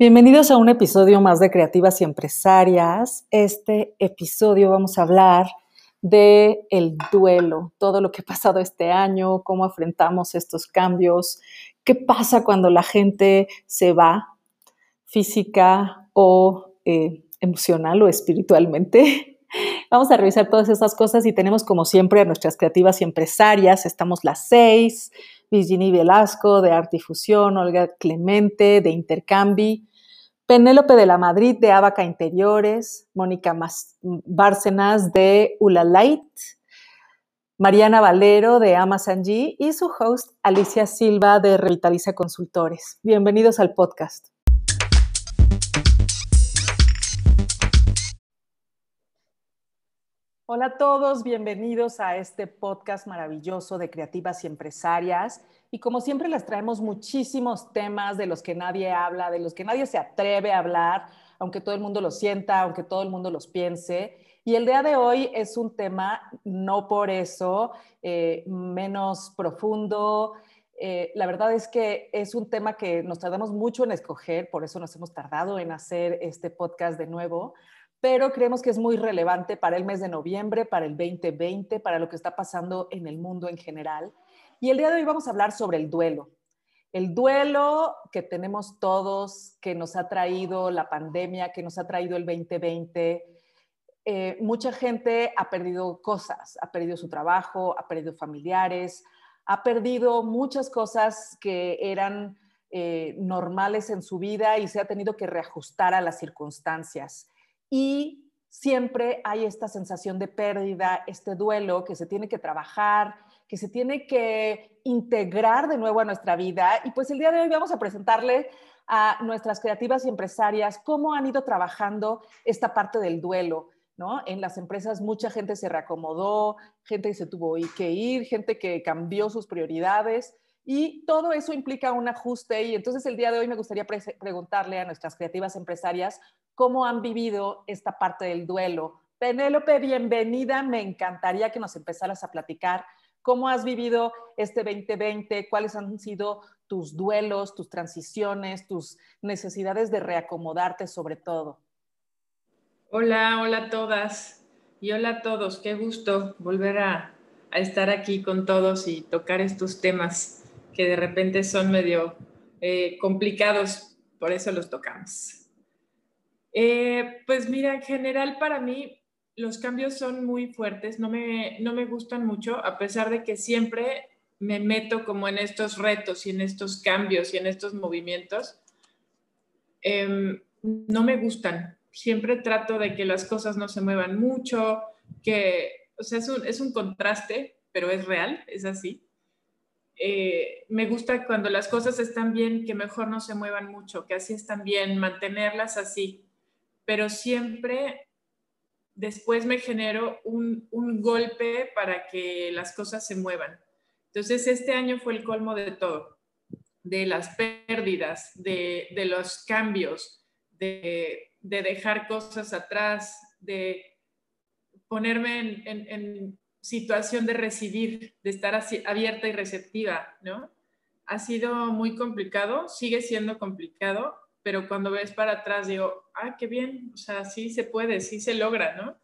Bienvenidos a un episodio más de Creativas y Empresarias. Este episodio vamos a hablar de el duelo, todo lo que ha pasado este año, cómo afrontamos estos cambios, qué pasa cuando la gente se va física o eh, emocional o espiritualmente. Vamos a revisar todas esas cosas y tenemos como siempre a nuestras creativas y empresarias. Estamos las seis, Virginie Velasco de Artifusión, Olga Clemente de Intercambi, Penélope de la Madrid de Abaca Interiores, Mónica Bárcenas de Ulalait, Mariana Valero de Amasanji y su host Alicia Silva de Revitaliza Consultores. Bienvenidos al podcast. Hola a todos, bienvenidos a este podcast maravilloso de creativas y empresarias. Y como siempre les traemos muchísimos temas de los que nadie habla, de los que nadie se atreve a hablar, aunque todo el mundo lo sienta, aunque todo el mundo los piense. Y el día de hoy es un tema, no por eso, eh, menos profundo. Eh, la verdad es que es un tema que nos tardamos mucho en escoger, por eso nos hemos tardado en hacer este podcast de nuevo, pero creemos que es muy relevante para el mes de noviembre, para el 2020, para lo que está pasando en el mundo en general. Y el día de hoy vamos a hablar sobre el duelo. El duelo que tenemos todos, que nos ha traído la pandemia, que nos ha traído el 2020. Eh, mucha gente ha perdido cosas, ha perdido su trabajo, ha perdido familiares, ha perdido muchas cosas que eran eh, normales en su vida y se ha tenido que reajustar a las circunstancias y siempre hay esta sensación de pérdida, este duelo que se tiene que trabajar, que se tiene que integrar de nuevo a nuestra vida. Y pues el día de hoy vamos a presentarle a nuestras creativas y empresarias cómo han ido trabajando esta parte del duelo. ¿no? En las empresas mucha gente se reacomodó, gente que se tuvo que ir, gente que cambió sus prioridades y todo eso implica un ajuste y entonces el día de hoy me gustaría preguntarle a nuestras creativas empresarias cómo han vivido esta parte del duelo. Penélope, bienvenida. Me encantaría que nos empezaras a platicar cómo has vivido este 2020, cuáles han sido tus duelos, tus transiciones, tus necesidades de reacomodarte sobre todo. Hola, hola a todas y hola a todos. Qué gusto volver a, estar aquí con todos y tocar estos temas que de repente son medio eh, complicados, por eso los tocamos. Eh, pues mira, en general para mí los cambios son muy fuertes, no me, no me gustan mucho, a pesar de que siempre me meto como en estos retos y en estos cambios y en estos movimientos. Em, no me gustan. Siempre trato de que las cosas no se muevan mucho, que, o sea, es un, es un contraste, pero es real, es así. Eh, me gusta cuando las cosas están bien, que mejor no se muevan mucho, que así están bien, mantenerlas así. Pero siempre después me genero un, golpe para que las cosas se muevan. Entonces, este año fue el colmo de todo, de las pérdidas, de, los cambios, de, dejar cosas atrás, de ponerme en, situación de recibir, de estar abierta y receptiva, ¿no? Ha sido muy complicado, sigue siendo complicado, pero cuando ves para atrás digo, ah, qué bien, o sea, sí se puede, sí se logra, ¿no?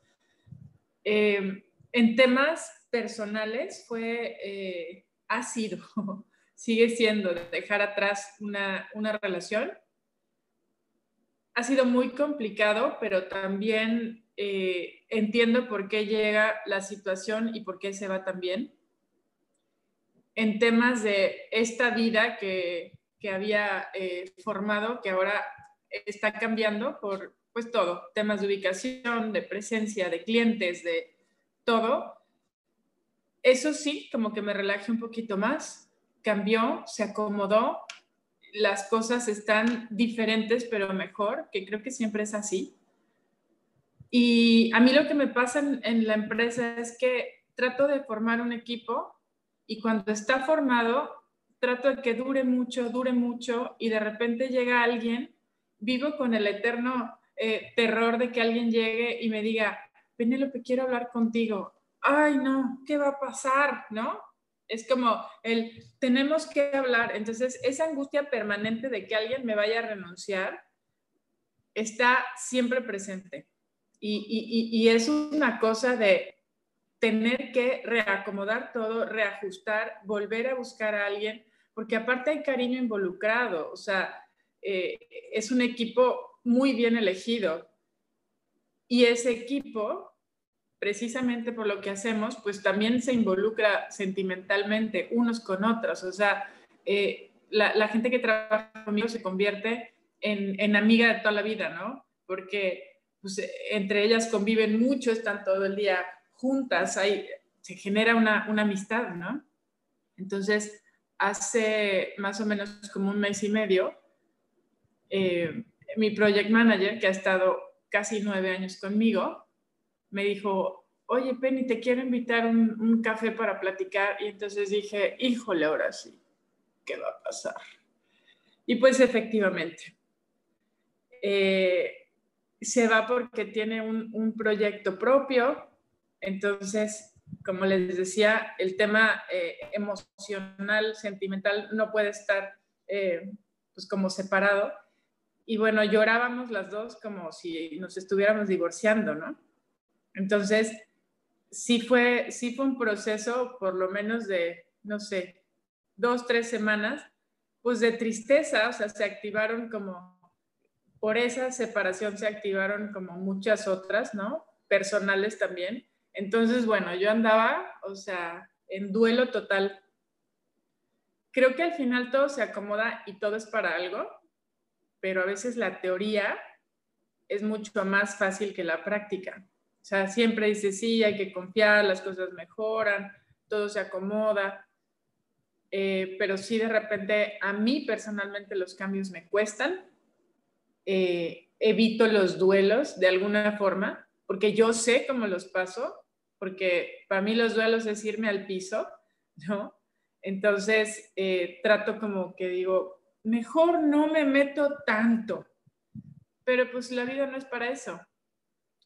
Eh, en temas personales fue, eh, ha sido, sigue siendo dejar atrás una, una relación. Ha sido muy complicado, pero también eh, entiendo por qué llega la situación y por qué se va también. En temas de esta vida que, había eh, formado, que ahora está cambiando por pues todo, temas de ubicación, de presencia, de clientes, de todo. Eso sí, como que me relajé un poquito más, cambió, se acomodó, las cosas están diferentes pero mejor, que creo que siempre es así. Y a mí lo que me pasa en, la empresa es que trato de formar un equipo y cuando está formado, trato de que dure mucho, dure mucho y de repente llega alguien, vivo con el eterno eh, terror de que alguien llegue y me diga, Penélope, quiero hablar contigo. Ay, no, ¿qué va a pasar? ¿No? Es como el, tenemos que hablar. Entonces, esa angustia permanente de que alguien me vaya a renunciar, está siempre presente. Y, es una cosa de tener que reacomodar todo, reajustar, volver a buscar a alguien, porque aparte hay cariño involucrado, o sea, eh, es un equipo muy bien elegido. Y ese equipo, precisamente por lo que hacemos, pues también se involucra sentimentalmente unos con otros. O sea, eh, la, gente que trabaja conmigo se convierte en, en, amiga de toda la vida, ¿no? Porque pues, entre ellas conviven mucho, están todo el día juntas, hay, se genera una, una amistad, ¿no? Entonces, hace más o menos como un mes y medio, eh, mi project manager, que ha estado casi nueve años conmigo, me dijo, oye, Penny, te quiero invitar un, un café para platicar. Y entonces dije, híjole, ahora sí, ¿qué va a pasar? Y pues efectivamente, eh, se va porque tiene un, un, proyecto propio. Entonces, como les decía, el tema eh, emocional, sentimental, no puede estar pues como separado y bueno, llorábamos las dos como si nos estuviéramos divorciando, ¿no? Entonces, sí fue, sí fue un proceso por lo menos de, no sé, dos, tres semanas, pues de tristeza, o sea, se activaron como, por esa separación se activaron como muchas otras, ¿no? Personales también. Entonces, bueno, yo andaba, o sea, en duelo total. Creo que al final todo se acomoda y todo es para algo pero a veces la teoría es mucho más fácil que la práctica. O sea, siempre dice, sí, hay que confiar, las cosas mejoran, todo se acomoda, eh, pero sí de repente a mí personalmente los cambios me cuestan, eh, evito los duelos de alguna forma, porque yo sé cómo los paso, porque para mí los duelos es irme al piso, ¿no? Entonces, eh, trato como que digo, mejor no me meto tanto. Pero pues la vida no es para eso.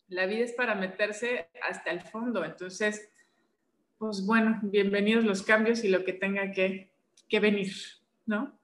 La vida es para meterse hasta el fondo. Entonces, pues bueno, bienvenidos los cambios y lo que tenga que, venir, ¿no?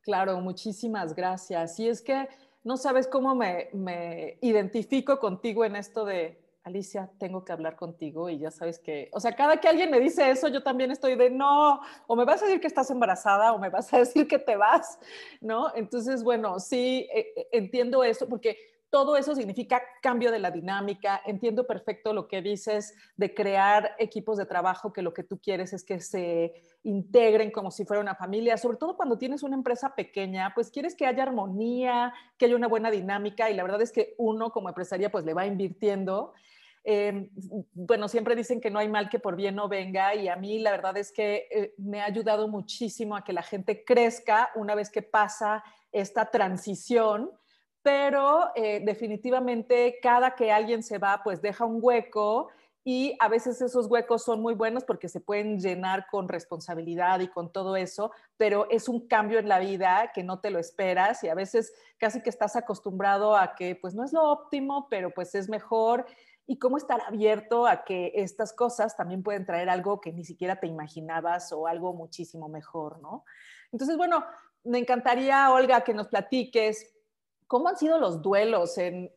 Claro, muchísimas gracias. Y es que no sabes cómo me, me identifico contigo en esto de Alicia, tengo que hablar contigo y ya sabes que, o sea, cada que alguien me dice eso, yo también estoy de, no, o me vas a decir que estás embarazada o me vas a decir que te vas, ¿no? Entonces, bueno, sí, eh, eh, entiendo eso porque todo eso significa cambio de la dinámica. Entiendo perfecto lo que dices de crear equipos de trabajo que lo que tú quieres es que se integren como si fuera una familia, sobre todo cuando tienes una empresa pequeña, pues quieres que haya armonía, que haya una buena dinámica y la verdad es que uno como empresaria pues le va invirtiendo Em, bueno, siempre dicen que no hay mal que por bien no venga y a mí la verdad es que eh, me ha ayudado muchísimo a que la gente crezca una vez que pasa esta transición, pero eh, definitivamente cada que alguien se va, pues deja un hueco y a veces esos huecos son muy buenos porque se pueden llenar con responsabilidad y con todo eso, pero es un cambio en la vida que no te lo esperas y a veces casi que estás acostumbrado a que pues no es lo óptimo, pero pues es mejor y cómo estar abierto a que estas cosas también pueden traer algo que ni siquiera te imaginabas o algo muchísimo mejor, ¿no? Entonces, bueno, me encantaría, Olga, que nos platiques cómo han sido los duelos en,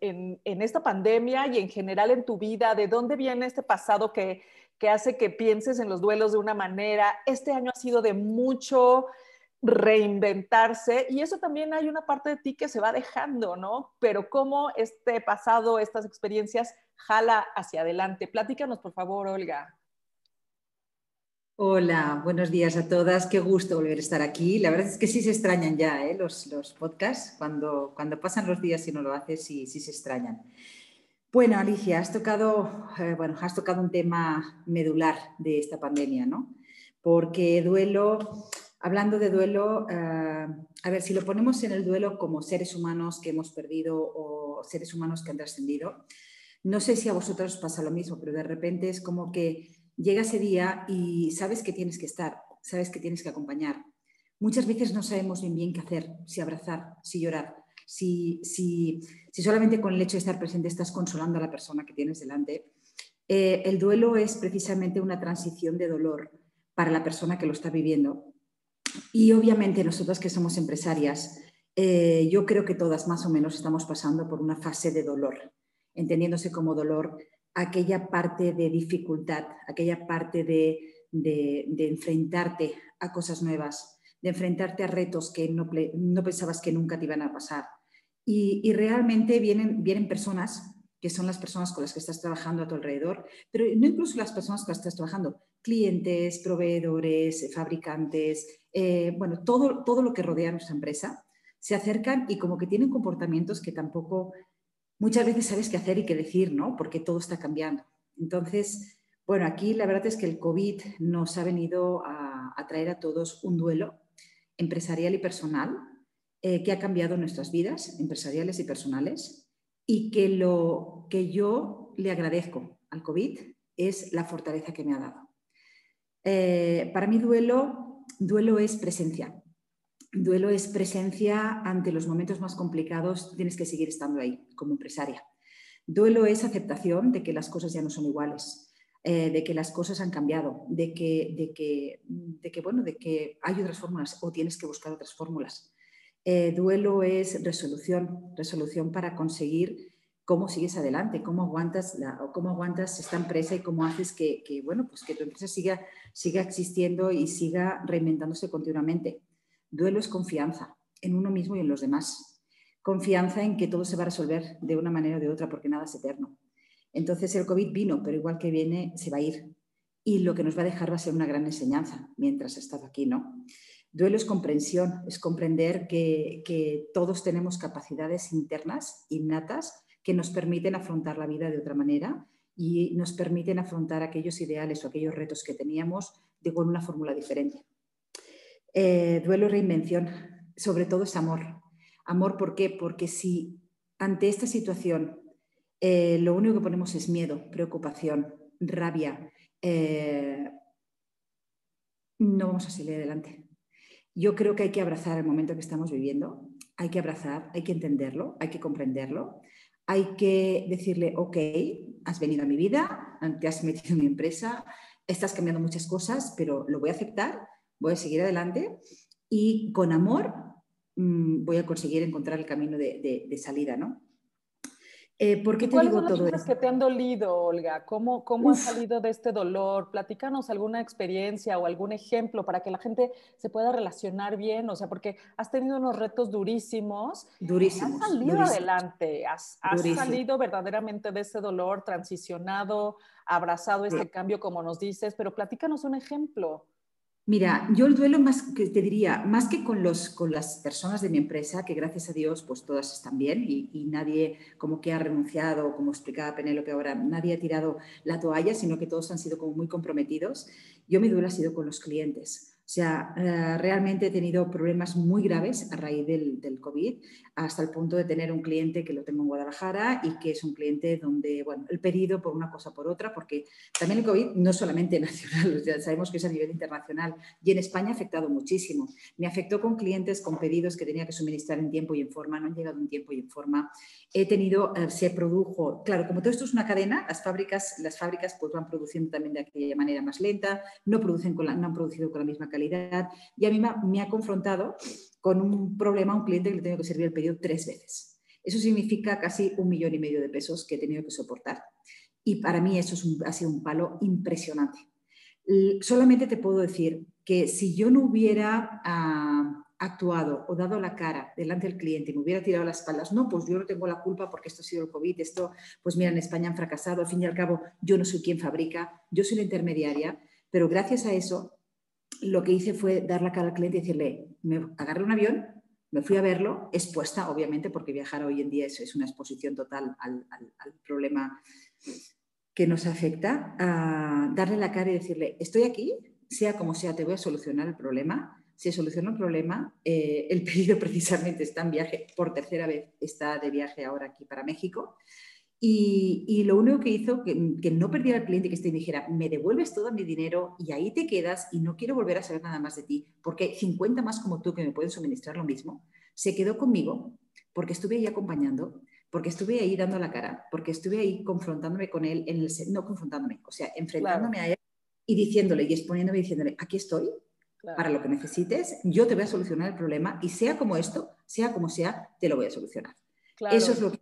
esta pandemia y en general en tu vida, de dónde viene este pasado que, que hace que pienses en los duelos de una manera. Este año ha sido de mucho reinventarse y eso también hay una parte de ti que se va dejando, ¿no? Pero cómo este pasado, estas experiencias jala hacia adelante. Platícanos, por favor, Olga. Hola, buenos días a todas. Qué gusto volver a estar aquí. La verdad es que sí se extrañan ya ¿eh? los, los, podcasts. Cuando, cuando pasan los días y no lo haces, sí, sí se extrañan. Bueno, Alicia, has tocado, eh, bueno, has tocado un tema medular de esta pandemia, ¿no? Porque duelo, hablando de duelo, eh, a ver, si lo ponemos en el duelo como seres humanos que hemos perdido o seres humanos que han trascendido, no sé si a vosotros os pasa lo mismo, pero de repente es como que llega ese día y sabes que tienes que estar, sabes que tienes que acompañar. Muchas veces no sabemos bien bien qué hacer, si abrazar, si llorar, si, si, si solamente con el hecho de estar presente estás consolando a la persona que tienes delante. Eh, el duelo es precisamente una transición de dolor para la persona que lo está viviendo. Y obviamente nosotros que somos empresarias eh, yo creo que todas más o menos estamos pasando por una fase de dolor, entendiéndose como dolor aquella parte de dificultad, aquella parte de, enfrentarte a cosas nuevas, de enfrentarte a retos que no, pensabas que nunca te iban a pasar. Y, realmente vienen, vienen personas que son las personas con las que estás trabajando a tu alrededor, pero no incluso las personas con las que estás trabajando, clientes, proveedores, fabricantes, eh, bueno, todo, todo lo que rodea a nuestra empresa, se acercan y como que tienen comportamientos que tampoco muchas veces sabes qué hacer y qué decir, ¿no? Porque todo está cambiando. Entonces, bueno, aquí la verdad es que el COVID nos ha venido a, traer a todos un duelo empresarial y personal eh, que ha cambiado nuestras vidas empresariales y personales y que lo que yo le agradezco al COVID es la fortaleza que me ha dado. Eh, para mí duelo, duelo es presencia. Duelo es presencia ante los momentos más complicados, tienes que seguir estando ahí como empresaria. Duelo es aceptación de que las cosas ya no son iguales, eh, de que las cosas han cambiado, de que, de, que, de que, bueno, de que hay otras fórmulas o tienes que buscar otras fórmulas. Eh, duelo es resolución, resolución para conseguir cómo sigues adelante, cómo aguantas, la, cómo aguantas esta empresa y cómo haces que, que, bueno, pues que tu empresa siga, siga existiendo y siga reinventándose continuamente. Duelo es confianza en uno mismo y en los demás. Confianza en que todo se va a resolver de una manera o de otra porque nada es eterno. Entonces el COVID vino, pero igual que viene, se va a ir. Y lo que nos va a dejar va a ser una gran enseñanza mientras estado aquí, ¿no? Duelo es comprensión, es comprender que, que todos tenemos capacidades internas, innatas, que nos permiten afrontar la vida de otra manera y nos permiten afrontar aquellos ideales o aquellos retos que teníamos de, con una fórmula diferente. Eh, duelo reinvención, sobre todo es amor. Amor, ¿por qué? Porque si ante esta situación eh, lo único que ponemos es miedo, preocupación, rabia, eh, no vamos a salir adelante. Yo creo que hay que abrazar el momento que estamos viviendo, hay que abrazar, hay que entenderlo, hay que comprenderlo, hay que decirle, ok, has venido a mi vida, te has metido en mi empresa, estás cambiando muchas cosas, pero lo voy a aceptar voy a seguir adelante y con amor mm, voy a conseguir encontrar el camino de, salida, ¿no? Eh, ¿Por qué te ¿Cuáles son las cosas que te han dolido, Olga? ¿Cómo, cómo has salido de este dolor? Platícanos alguna experiencia o algún ejemplo para que la gente se pueda relacionar bien, o sea, porque has tenido unos retos durísimos. Durísimos. Has salido adelante, has, salido verdaderamente de ese dolor, transicionado, abrazado este cambio, como nos dices, pero platícanos un ejemplo. Mira, yo el duelo más que te diría, más que con, los, con las personas de mi empresa, que gracias a Dios pues todas están bien y, nadie como que ha renunciado, como explicaba Penélope ahora, nadie ha tirado la toalla, sino que todos han sido como muy comprometidos. Yo mi duelo ha sido con los clientes. O sea, eh, realmente he tenido problemas muy graves a raíz del, del, COVID, hasta el punto de tener un cliente que lo tengo en Guadalajara y que es un cliente donde, bueno, el pedido por una cosa por otra, porque también el COVID no solamente nacional, o sabemos que es a nivel internacional y en España ha afectado muchísimo. Me afectó con clientes con pedidos que tenía que suministrar en tiempo y en forma, no han llegado en tiempo y en forma. He tenido, eh, se produjo, claro, como todo esto es una cadena, las fábricas, las fábricas pues van produciendo también de aquella manera más lenta, no, producen con la, no han producido con la misma calidad y a mí me ha confrontado con un problema, un cliente que le tengo que servir el pedido tres veces. Eso significa casi un millón y medio de pesos que he tenido que soportar. Y para mí eso ha sido un palo impresionante. Solamente te puedo decir que si yo no hubiera ah, actuado o dado la cara delante del cliente y me hubiera tirado las espaldas, no, pues yo no tengo la culpa porque esto ha sido el COVID, esto, pues mira, en España han fracasado, al fin y al cabo yo no soy quien fabrica, yo soy la intermediaria, pero gracias a eso lo que hice fue dar la cara al cliente y decirle, me agarré un avión, me fui a verlo, expuesta, obviamente, porque viajar hoy en día es, una exposición total al, problema que nos afecta, a darle la cara y decirle, estoy aquí, sea como sea, te voy a solucionar el problema. Si soluciono el problema, eh, el pedido precisamente está en viaje, por tercera vez está de viaje ahora aquí para México. Y, lo único que hizo que, no perdiera el cliente que este dijera, me devuelves todo mi dinero y ahí te quedas y no quiero volver a saber nada más de ti, porque hay 50 más como tú que me pueden suministrar lo mismo, se quedó conmigo porque estuve ahí acompañando, porque estuve ahí dando la cara, porque estuve ahí confrontándome con él, en el, no confrontándome, o sea, enfrentándome a él y diciéndole y exponiéndome diciéndole, aquí estoy, para lo que necesites, yo te voy a solucionar el problema y sea como esto, sea como sea, te lo voy a solucionar. Eso, es lo que,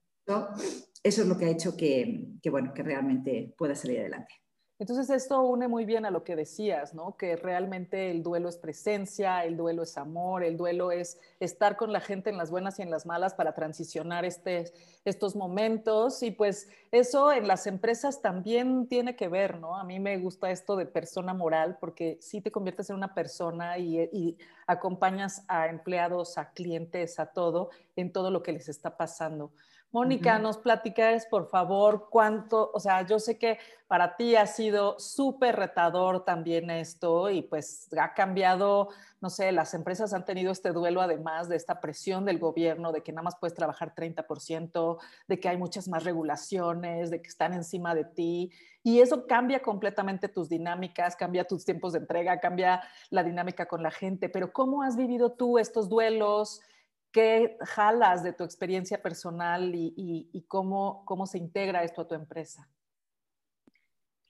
eso es lo que ha hecho que, que, bueno, que realmente pueda salir adelante. Entonces esto une muy bien a lo que decías, ¿no? Que realmente el duelo es presencia, el duelo es amor, el duelo es estar con la gente en las buenas y en las malas para transicionar este, estos momentos. Y pues eso en las empresas también tiene que ver, ¿no? A mí me gusta esto de persona moral porque sí te conviertes en una persona y, y acompañas a empleados, a clientes, a todo, en todo lo que les está pasando. Mónica, nos platicas, por favor, cuánto, o sea, yo sé que para ti ha sido súper retador también esto y pues ha cambiado, no sé, las empresas han tenido este duelo además de esta presión del gobierno, de que nada más puedes trabajar 30%, de que hay muchas más regulaciones, de que están encima de ti y eso cambia completamente tus dinámicas, cambia tus tiempos de entrega, cambia la dinámica con la gente, pero ¿cómo has vivido tú estos duelos? ¿Qué jalas de tu experiencia personal y, cómo, cómo se integra esto a tu empresa?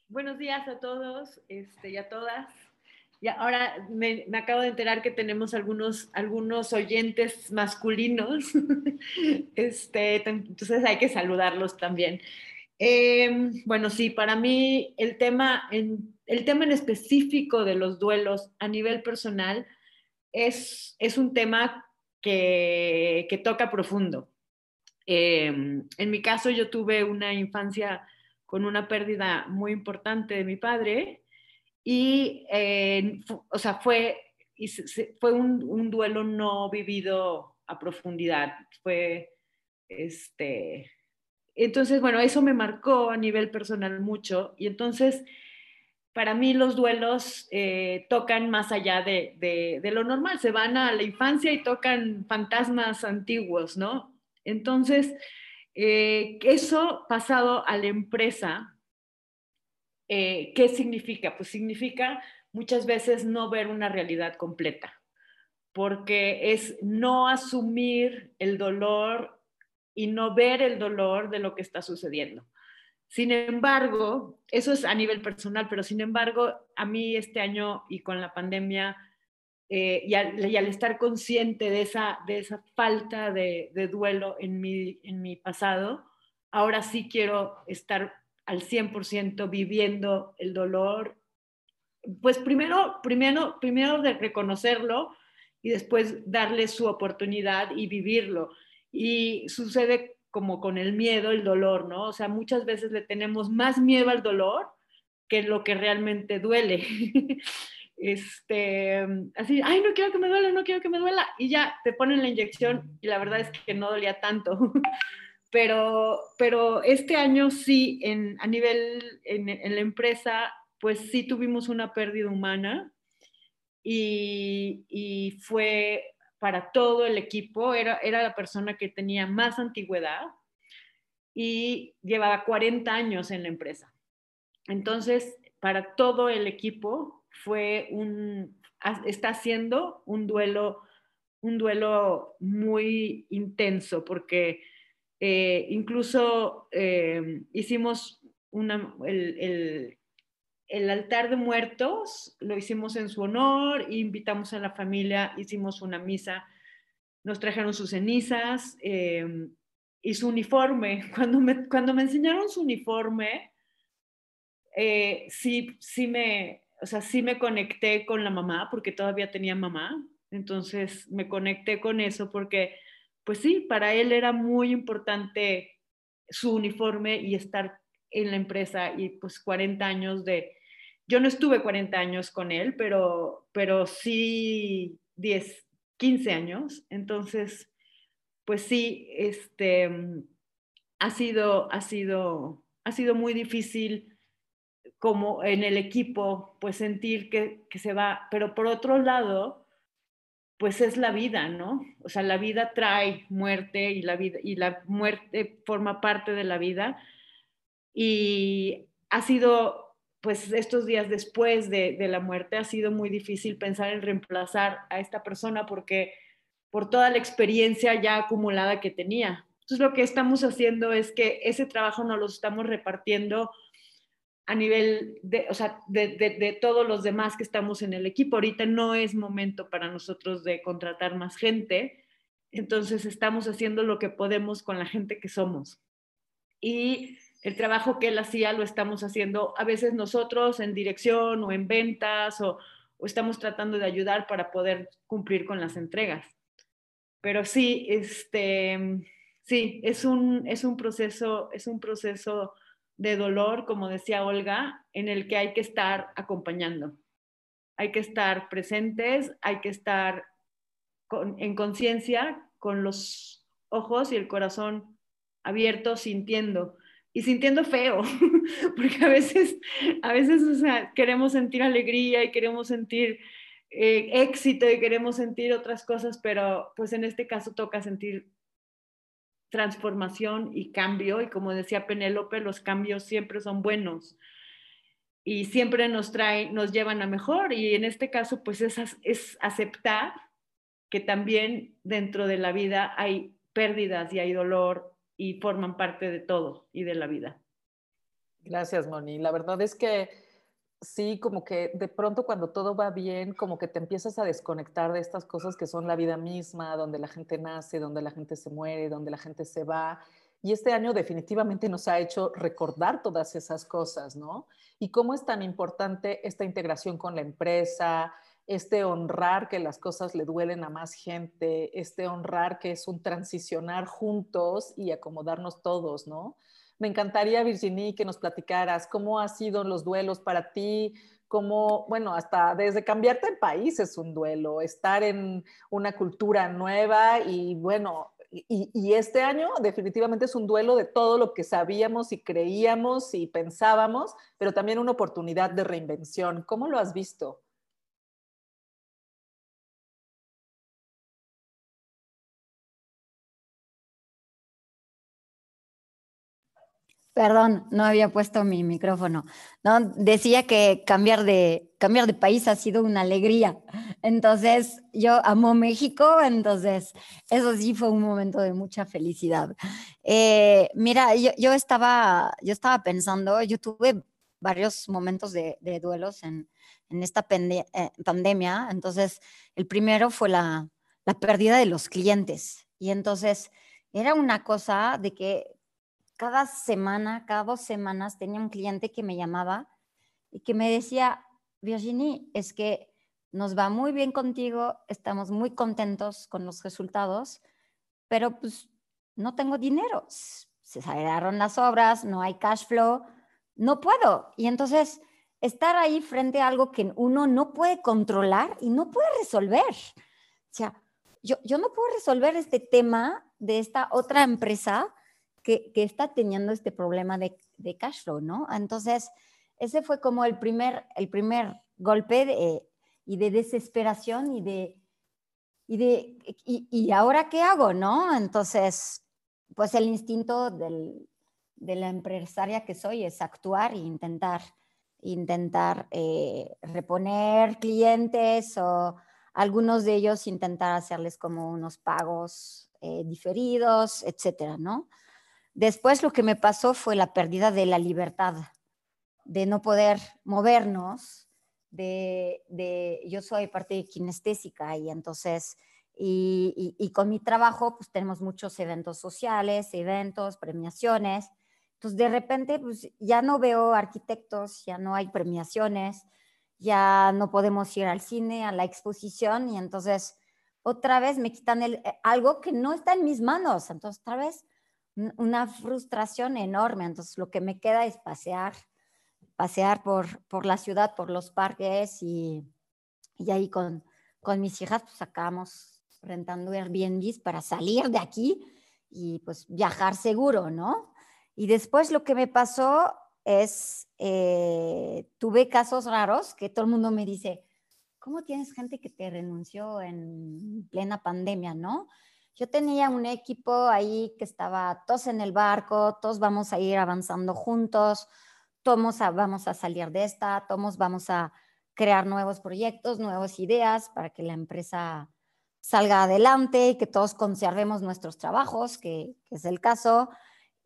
Buenos días a todos este, y a todas. Y ahora me, acabo de enterar que tenemos algunos, algunos oyentes masculinos, este, entonces hay que saludarlos también. Em, bueno, sí, para mí el tema, en, el tema en específico de los duelos a nivel personal es, es un tema que, toca profundo. Em, en mi caso, yo tuve una infancia con una pérdida muy importante de mi padre y, eh, o sea, fue, fue un, duelo no vivido a profundidad. Fue, este, entonces, bueno, eso me marcó a nivel personal mucho y entonces para mí los duelos eh, tocan más allá de, lo normal, se van a la infancia y tocan fantasmas antiguos, ¿no? Entonces, eh, eso pasado a la empresa, eh, ¿qué significa? Pues significa muchas veces no ver una realidad completa, porque es no asumir el dolor y no ver el dolor de lo que está sucediendo. Sin embargo, eso es a nivel personal, pero sin embargo, a mí este año y con la pandemia eh, y, al, estar consciente de esa, de esa falta de, duelo en mi, en mi pasado, ahora sí quiero estar al 100% viviendo el dolor. Pues primero, primero, primero de reconocerlo y después darle su oportunidad y vivirlo. Y sucede como con el miedo, el dolor, ¿no? O sea, muchas veces le tenemos más miedo al dolor que lo que realmente duele. este, así, ay, no quiero que me duela, no quiero que me duela, y ya te ponen la inyección y la verdad es que no dolía tanto. pero, pero este año sí, en, a nivel, en, en la empresa, pues sí tuvimos una pérdida humana y, y fue para todo el equipo, era, era la persona que tenía más antigüedad y llevaba 40 años en la empresa. Entonces, para todo el equipo fue un, está siendo un duelo, un duelo muy intenso porque eh, incluso eh, hicimos una, el, el altar de muertos lo hicimos en su honor, invitamos a la familia, hicimos una misa, nos trajeron sus cenizas em, y su uniforme. Cuando me, cuando me enseñaron su uniforme, eh, sí, sí, me, o sea, sí me conecté con la mamá, porque todavía tenía mamá, entonces me conecté con eso porque, pues sí, para él era muy importante su uniforme y estar en la empresa y pues 40 años de, yo no estuve 40 años con él, pero, pero sí 10, 15 años. Entonces, pues sí, este, ha sido, ha sido, ha sido muy difícil como en el equipo, pues sentir que, que, se va, pero por otro lado, pues es la vida, ¿no? O sea, la vida trae muerte y la vida y la muerte forma parte de la vida y ha sido pues estos días después de, la muerte ha sido muy difícil pensar en reemplazar a esta persona porque por toda la experiencia ya acumulada que tenía. Entonces lo que estamos haciendo es que ese trabajo nos lo estamos repartiendo a nivel de, o sea, de, todos los demás que estamos en el equipo. Ahorita no es momento para nosotros de contratar más gente, entonces estamos haciendo lo que podemos con la gente que somos. Y el trabajo que él hacía lo estamos haciendo a veces nosotros en dirección o en ventas o, estamos tratando de ayudar para poder cumplir con las entregas. Pero sí, este, sí, es un, es un proceso, es un proceso de dolor, como decía Olga, en el que hay que estar acompañando. Hay que estar presentes, hay que estar en conciencia, con los ojos y el corazón abiertos, sintiendo. Y sintiendo feo, porque a veces, a veces queremos sentir alegría y queremos sentir eh, éxito y queremos sentir otras cosas, pero pues en este caso toca sentir transformación y cambio. Y como decía Penélope, los cambios siempre son buenos y siempre nos traen, nos llevan a mejor. Y en este caso, pues es, es aceptar que también dentro de la vida hay pérdidas y hay dolor y forman parte de todo y de la vida. Gracias, Moni. La verdad es que sí, como que de pronto cuando todo va bien, como que te empiezas a desconectar de estas cosas que son la vida misma, donde la gente nace, donde la gente se muere, donde la gente se va. Y este año definitivamente nos ha hecho recordar todas esas cosas, ¿no? Y cómo es tan importante esta integración con la empresa, este honrar que las cosas le duelen a más gente, este honrar que es un transicionar juntos y acomodarnos todos, ¿no? Me encantaría, Virginie, que nos platicaras cómo han sido los duelos para ti, cómo, bueno, hasta desde cambiarte de país es un duelo, estar en una cultura nueva y bueno, y, y, este año definitivamente es un duelo de todo lo que sabíamos y creíamos y pensábamos, pero también una oportunidad de reinvención. ¿Cómo lo has visto? Perdón, no había puesto mi micrófono. No, decía que cambiar de, cambiar de país ha sido una alegría. Entonces, yo amo México, entonces eso sí fue un momento de mucha felicidad. Eh, mira, yo, estaba, yo estaba pensando, yo tuve varios momentos de, duelos en, esta eh, pandemia. Entonces, el primero fue la, la pérdida de los clientes. Y entonces, era una cosa de que cada semana, cada dos semanas tenía un cliente que me llamaba y que me decía, Virginie, es que nos va muy bien contigo, estamos muy contentos con los resultados, pero pues no tengo dinero, se cerraron las obras, no hay cash flow, no puedo. Y entonces estar ahí frente a algo que uno no puede controlar y no puede resolver. O sea, yo, yo no puedo resolver este tema de esta otra empresa que, está teniendo este problema de, de, cash flow, ¿no? Entonces, ese fue como el primer, el primer golpe de, y de desesperación y de, y de, y, ahora qué hago, ¿no? Entonces, pues el instinto del, de la empresaria que soy es actuar e intentar, intentar eh, reponer clientes o algunos de ellos intentar hacerles como unos pagos eh, diferidos, etcétera, ¿no? Después lo que me pasó fue la pérdida de la libertad, de no poder movernos, de, yo soy parte kinestésica y entonces, y, con mi trabajo pues tenemos muchos eventos sociales, eventos, premiaciones. Entonces de repente pues ya no veo arquitectos, ya no hay premiaciones, ya no podemos ir al cine, a la exposición y entonces otra vez me quitan el, eh, algo que no está en mis manos. Entonces otra vez una frustración enorme. Entonces, lo que me queda es pasear, pasear por, por la ciudad, por los parques y, y ahí con, con mis hijas, pues acabamos rentando Airbnb para salir de aquí y pues viajar seguro, ¿no? Y después lo que me pasó es, eh, tuve casos raros que todo el mundo me dice, ¿cómo tienes gente que te renunció en plena pandemia, no? Yo tenía un equipo ahí que estaba todos en el barco, todos vamos a ir avanzando juntos, todos vamos a salir de esta, todos vamos a crear nuevos proyectos, nuevas ideas para que la empresa salga adelante y que todos conservemos nuestros trabajos, que, es el caso.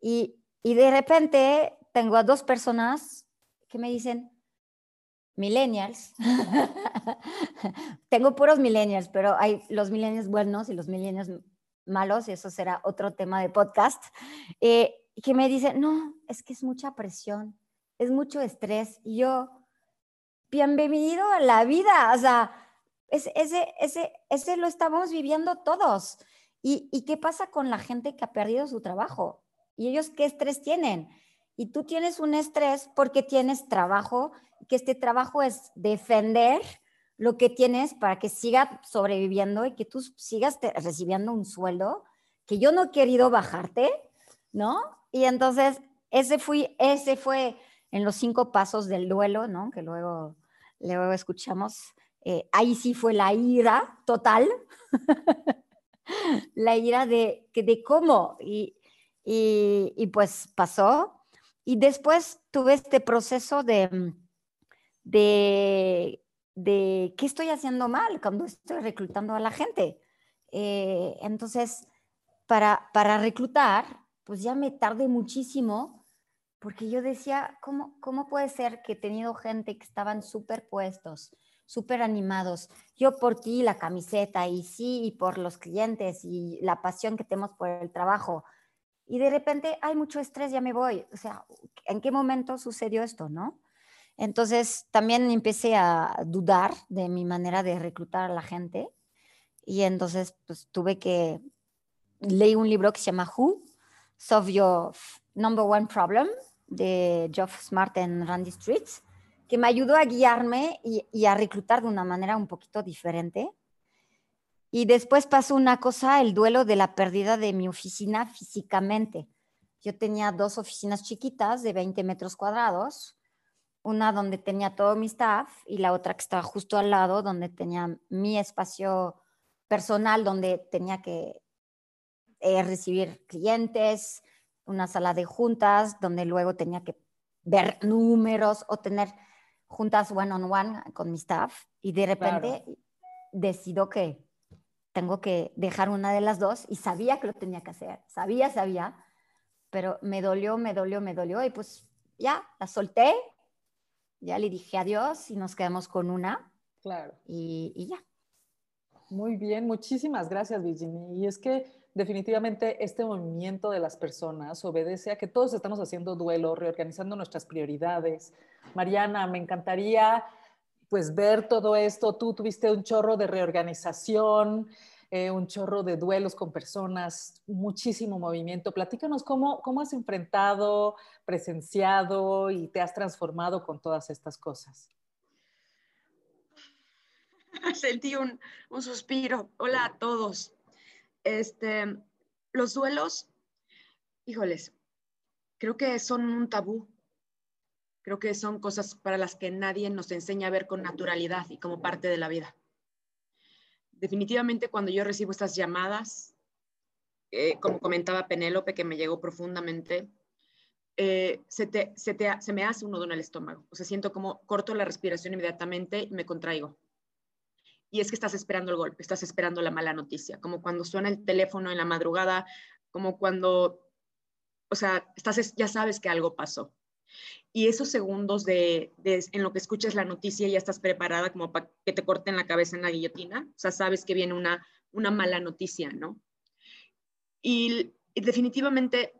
Y, y de repente tengo a dos personas que me dicen, millennials, tengo puros millennials, pero hay los millennials buenos y los millennials malos, y eso será otro tema de podcast, eh, que me dicen, no, es que es mucha presión, es mucho estrés, y yo, bienvenido a la vida, o sea, ese, ese, ese lo estamos viviendo todos. ¿Y, ¿Y qué pasa con la gente que ha perdido su trabajo? ¿Y ellos qué estrés tienen? Y tú tienes un estrés porque tienes trabajo, que este trabajo es defender lo que tienes para que siga sobreviviendo y que tú sigas recibiendo un sueldo que yo no he querido bajarte, ¿no? Y entonces ese, fui, ese fue en los cinco pasos del duelo, ¿no? Que luego, luego escuchamos. Eh, ahí sí fue la ira total, la ira de, de cómo, y, y, y pues pasó. Y después tuve este proceso de, de, de qué estoy haciendo mal cuando estoy reclutando a la gente. Eh, entonces, para, para reclutar, pues ya me tardé muchísimo porque yo decía, ¿cómo, cómo puede ser que he tenido gente que estaban súper puestos, súper animados? Yo por ti, la camiseta, y sí, y por los clientes, y la pasión que tenemos por el trabajo. Y de repente hay mucho estrés, ya me voy. O sea, ¿en qué momento sucedió esto, no? Entonces también empecé a dudar de mi manera de reclutar a la gente y entonces pues tuve que leí un libro que se llama Who Solve Your Number One Problem de Geoff Smart en Randy Streets que me ayudó a guiarme y, a reclutar de una manera un poquito diferente. Y después pasó una cosa, el duelo de la pérdida de mi oficina físicamente. Yo tenía dos oficinas chiquitas de 20 metros cuadrados una donde tenía todo mi staff y la otra que estaba justo al lado, donde tenía mi espacio personal, donde tenía que eh, recibir clientes, una sala de juntas, donde luego tenía que ver números o tener juntas one-on-one con mi staff. Y de repente decido que tengo que dejar una de las dos y sabía que lo tenía que hacer, sabía, sabía, pero me dolió, me dolió, me dolió y pues ya, la solté ya le dije adiós y nos quedamos con una. Claro. Y, ya. Muy bien, muchísimas gracias, Virginia. Y es que definitivamente este movimiento de las personas obedece a que todos estamos haciendo duelo, reorganizando nuestras prioridades. Mariana, me encantaría pues ver todo esto. Tú tuviste un chorro de reorganización, eh, un chorro de duelos con personas, muchísimo movimiento. Platícanos cómo, cómo has enfrentado, presenciado y te has transformado con todas estas cosas. Sentí un, un suspiro. Hola a todos. Este, los duelos, híjoles, creo que son un tabú. Creo que son cosas para las que nadie nos enseña a ver con naturalidad y como parte de la vida definitivamente cuando yo recibo estas llamadas, eh, como comentaba Penélope, que me llegó profundamente, eh, se, se, me hace un nudo en el estómago. O sea, siento como corto la respiración inmediatamente y me contraigo. Y es que estás esperando el golpe, estás esperando la mala noticia, como cuando suena el teléfono en la madrugada, como cuando, o sea, estás, ya sabes que algo pasó y esos segundos de, en lo que escuchas la noticia ya estás preparada como para que te corten la cabeza en la guillotina, o sea, sabes que viene una, una mala noticia, ¿no? Y, definitivamente,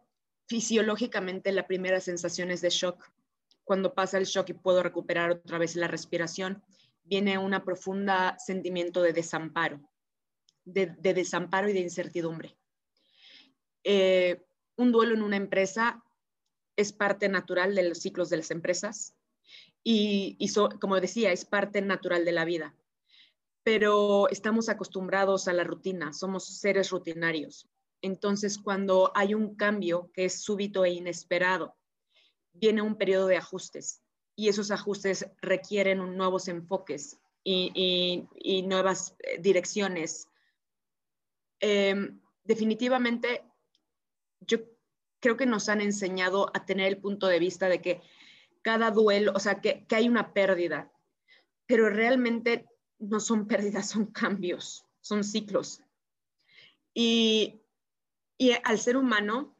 fisiológicamente, la primera sensación es de shock. Cuando pasa el shock y puedo recuperar otra vez la respiración, viene un profunda sentimiento de desamparo, de, desamparo y de incertidumbre. Eh, un duelo en una empresa es parte natural de los ciclos de las empresas y, como decía, es parte natural de la vida. Pero estamos acostumbrados a la rutina, somos seres rutinarios. Entonces, cuando hay un cambio que es súbito e inesperado, viene un periodo de ajustes y esos ajustes requieren nuevos enfoques y, nuevas eh, direcciones. Em, definitivamente, yo creo que nos han enseñado a tener el punto de vista de que cada duelo, o sea, que, hay una pérdida, pero realmente no son pérdidas, son cambios, son ciclos. Y, al ser humano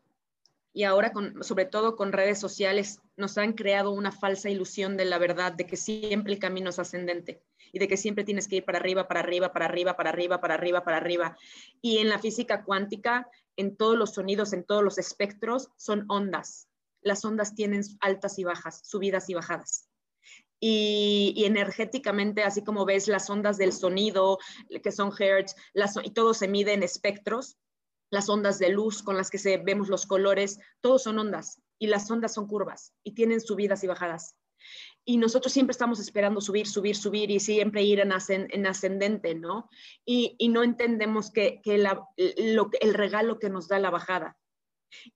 y ahora con, sobre todo con redes sociales nos han creado una falsa ilusión de la verdad, de que siempre el camino es ascendente y de que siempre tienes que ir para arriba, para arriba, para arriba, para arriba, para arriba, para arriba. Y en la física cuántica, en todos los sonidos, en todos los espectros, son ondas. Las ondas tienen altas y bajas, subidas y bajadas. Y, energéticamente, así como ves las ondas del sonido, que son hertz, y todo se mide en espectros, las ondas de luz con las que se, vemos los colores, todos son ondas y las ondas son curvas y tienen subidas y bajadas. Y nosotros siempre estamos esperando subir, subir, subir y siempre ir en, ascendente, ¿no? Y, no entendemos que, el regalo que nos da la bajada.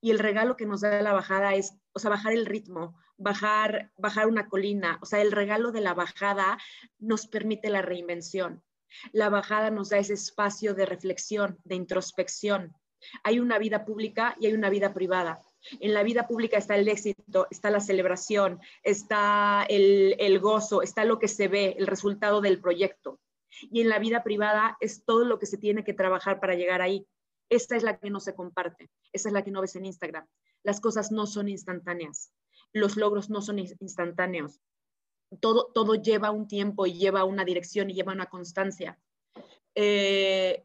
Y el regalo que nos da la bajada es, o sea, bajar el ritmo, bajar, bajar una colina. O sea, el regalo de la bajada nos permite la reinvención. La bajada nos da ese espacio de reflexión, de introspección, hay una vida pública y hay una vida privada. En la vida pública está el éxito, está la celebración, está el, gozo, está lo que se ve, el resultado del proyecto. Y en la vida privada es todo lo que se tiene que trabajar para llegar ahí. Esta es la que no se comparte, esa es la que no ves en Instagram. Las cosas no son instantáneas, los logros no son instantáneos. Todo, todo lleva un tiempo y lleva una dirección y lleva una constancia. Eh,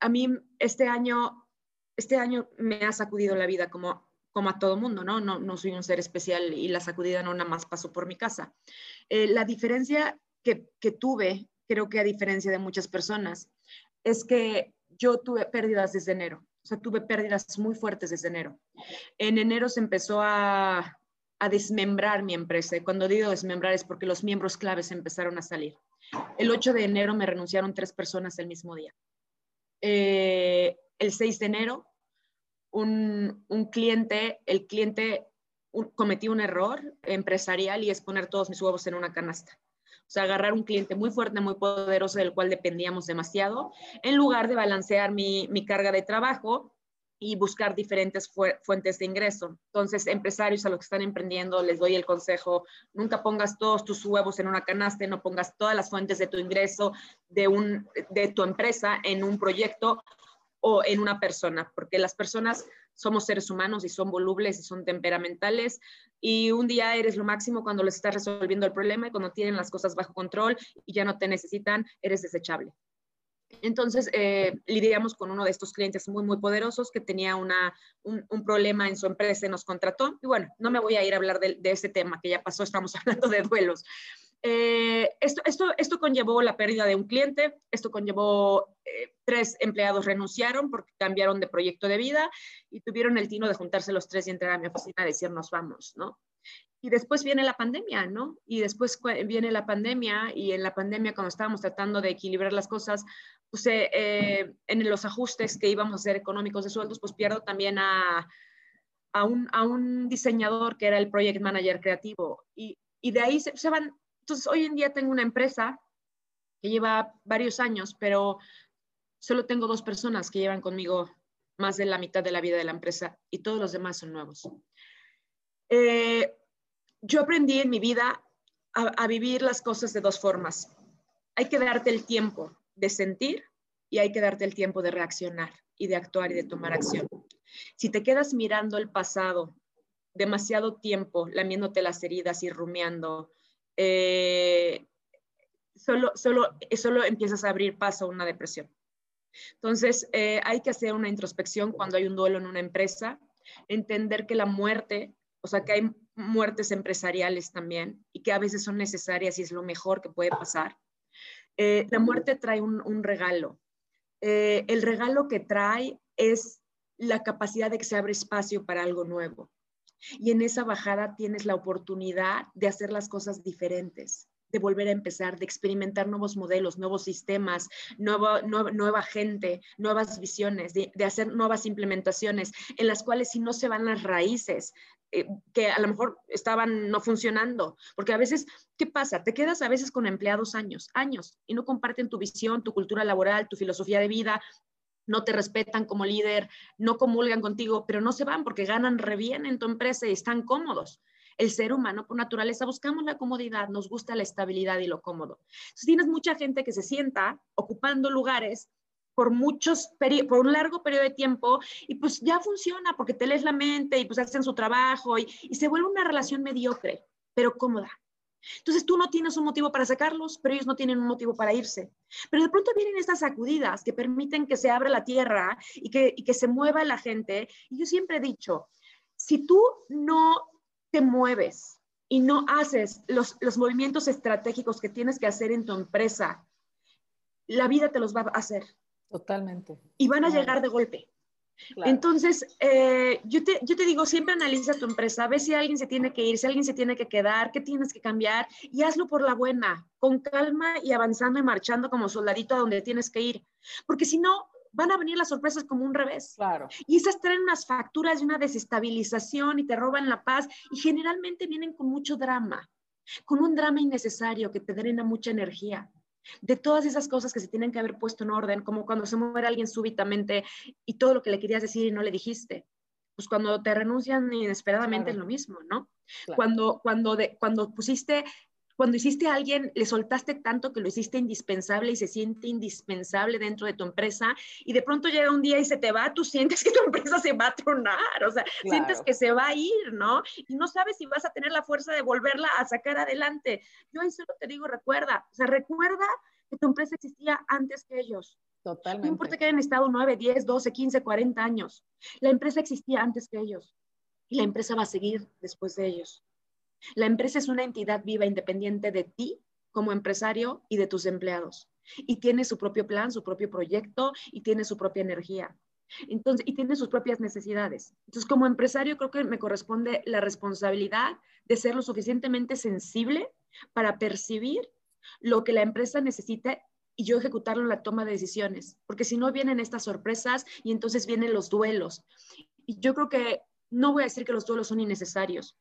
a mí este año este año me ha sacudido la vida como, como a todo mundo, ¿no? ¿no? No soy un ser especial y la sacudida no nada más pasó por mi casa. Eh, la diferencia que, que tuve, creo que a diferencia de muchas personas, es que yo tuve pérdidas desde enero. O sea, tuve pérdidas muy fuertes desde enero. En enero se empezó a, a desmembrar mi empresa. Y cuando digo desmembrar es porque los miembros claves empezaron a salir. El 8 de enero me renunciaron tres personas el mismo día. Eh, el 6 de enero, un, cliente, el cliente cometió un error empresarial y es poner todos mis huevos en una canasta. O sea, agarrar un cliente muy fuerte, muy poderoso, del cual dependíamos demasiado, en lugar de balancear mi, mi carga de trabajo y buscar diferentes fuentes de ingreso. Entonces, empresarios a los que están emprendiendo, les doy el consejo, nunca pongas todos tus huevos en una canasta, no pongas todas las fuentes de tu ingreso de, un, de tu empresa en un proyecto o en una persona, porque las personas somos seres humanos y son volubles y son temperamentales y un día eres lo máximo cuando les estás resolviendo el problema y cuando tienen las cosas bajo control y ya no te necesitan, eres desechable. Entonces, eh, lidiamos con uno de estos clientes muy, muy poderosos que tenía una, un, problema en su empresa y nos contrató. Y bueno, no me voy a ir a hablar de, de ese tema que ya pasó, estamos hablando de duelos. Eh, esto, esto, esto conllevó la pérdida de un cliente, esto conllevó eh, tres empleados renunciaron porque cambiaron de proyecto de vida y tuvieron el tino de juntarse los tres y entrar a mi oficina a decir nos vamos, ¿no? Y después viene la pandemia, ¿no? Y después viene la pandemia y en la pandemia cuando estábamos tratando de equilibrar las cosas, pues eh, en los ajustes que íbamos a hacer económicos de sueldos, pues pierdo también a, a, un, a un diseñador que era el project manager creativo y, y de ahí se, se van entonces, hoy en día tengo una empresa que lleva varios años, pero solo tengo dos personas que llevan conmigo más de la mitad de la vida de la empresa y todos los demás son nuevos. Eh, yo aprendí en mi vida a, vivir las cosas de dos formas. Hay que darte el tiempo de sentir y hay que darte el tiempo de reaccionar y de actuar y de tomar acción. Si te quedas mirando el pasado demasiado tiempo, lamiéndote las heridas y rumiando, eh, solo, solo, solo empiezas a abrir paso a una depresión. Entonces, eh, hay que hacer una introspección cuando hay un duelo en una empresa, entender que la muerte, o sea, que hay muertes empresariales también y que a veces son necesarias y es lo mejor que puede pasar. Eh, la muerte trae un, regalo. el regalo que trae es la capacidad de que se abre espacio para algo nuevo. Y en esa bajada tienes la oportunidad de hacer las cosas diferentes, de volver a empezar, de experimentar nuevos modelos, nuevos sistemas, nueva, nueva, gente, nuevas visiones, de, hacer nuevas implementaciones en las cuales si no se van las raíces, eh, que a lo mejor estaban no funcionando, porque a veces, ¿qué pasa? Te quedas a veces con empleados años, años, y no comparten tu visión, tu cultura laboral, tu filosofía de vida, no te respetan como líder, no comulgan contigo, pero no se van porque ganan re bien en tu empresa y están cómodos. El ser humano por naturaleza buscamos la comodidad, nos gusta la estabilidad y lo cómodo. Entonces tienes mucha gente que se sienta ocupando lugares por muchos por un largo periodo de tiempo y pues ya funciona porque te lees la mente y pues hacen su trabajo y, y se vuelve una relación mediocre, pero cómoda. Entonces tú no tienes un motivo para sacarlos, pero ellos no tienen un motivo para irse. Pero de pronto vienen estas sacudidas que permiten que se abra la tierra y que, y que se mueva la gente. Y yo siempre he dicho, si tú no te mueves y no haces los, los movimientos estratégicos que tienes que hacer en tu empresa, la vida te los va a hacer. Totalmente. Y van a llegar de golpe. Entonces, eh, yo, te, yo te digo, siempre analiza tu empresa, ve si alguien se tiene que ir, si alguien se tiene que quedar, qué tienes que cambiar y hazlo por la buena, con calma y avanzando y marchando como soldadito a donde tienes que ir. Porque si no, van a venir las sorpresas como un revés. Claro. Y esas traen unas facturas y una desestabilización y te roban la paz y generalmente vienen con mucho drama, con un drama innecesario que te drena mucha energía de todas esas cosas que se tienen que haber puesto en orden, como cuando se muere alguien súbitamente y todo lo que le querías decir y no le dijiste. Pues cuando te renuncian inesperadamente es lo mismo, ¿no? Cuando, cuando, de, cuando pusiste cuando hiciste a alguien, le soltaste tanto que lo hiciste indispensable y se siente indispensable dentro de tu empresa y de pronto llega un día y se te va, tú sientes que tu empresa se va a tronar, o sea, sientes que se va a ir, ¿no? Y no sabes si vas a tener la fuerza de volverla a sacar adelante. Yo ahí solo te digo, recuerda, o sea, recuerda que tu empresa existía antes que ellos. Totalmente. No importa que hayan estado 9, 10, 12, 15, 40 años. La empresa existía antes que ellos y la empresa va a seguir después de ellos. La empresa es una entidad viva independiente de ti como empresario y de tus empleados. Y tiene su propio plan, su propio proyecto y tiene su propia energía. Entonces, y tiene sus propias necesidades. Entonces, como empresario, creo que me corresponde la responsabilidad de ser lo suficientemente sensible para percibir lo que la empresa necesita y yo ejecutarlo en la toma de decisiones, porque si no vienen estas sorpresas y entonces vienen los duelos. Y yo creo que no voy a decir que los duelos son innecesarios.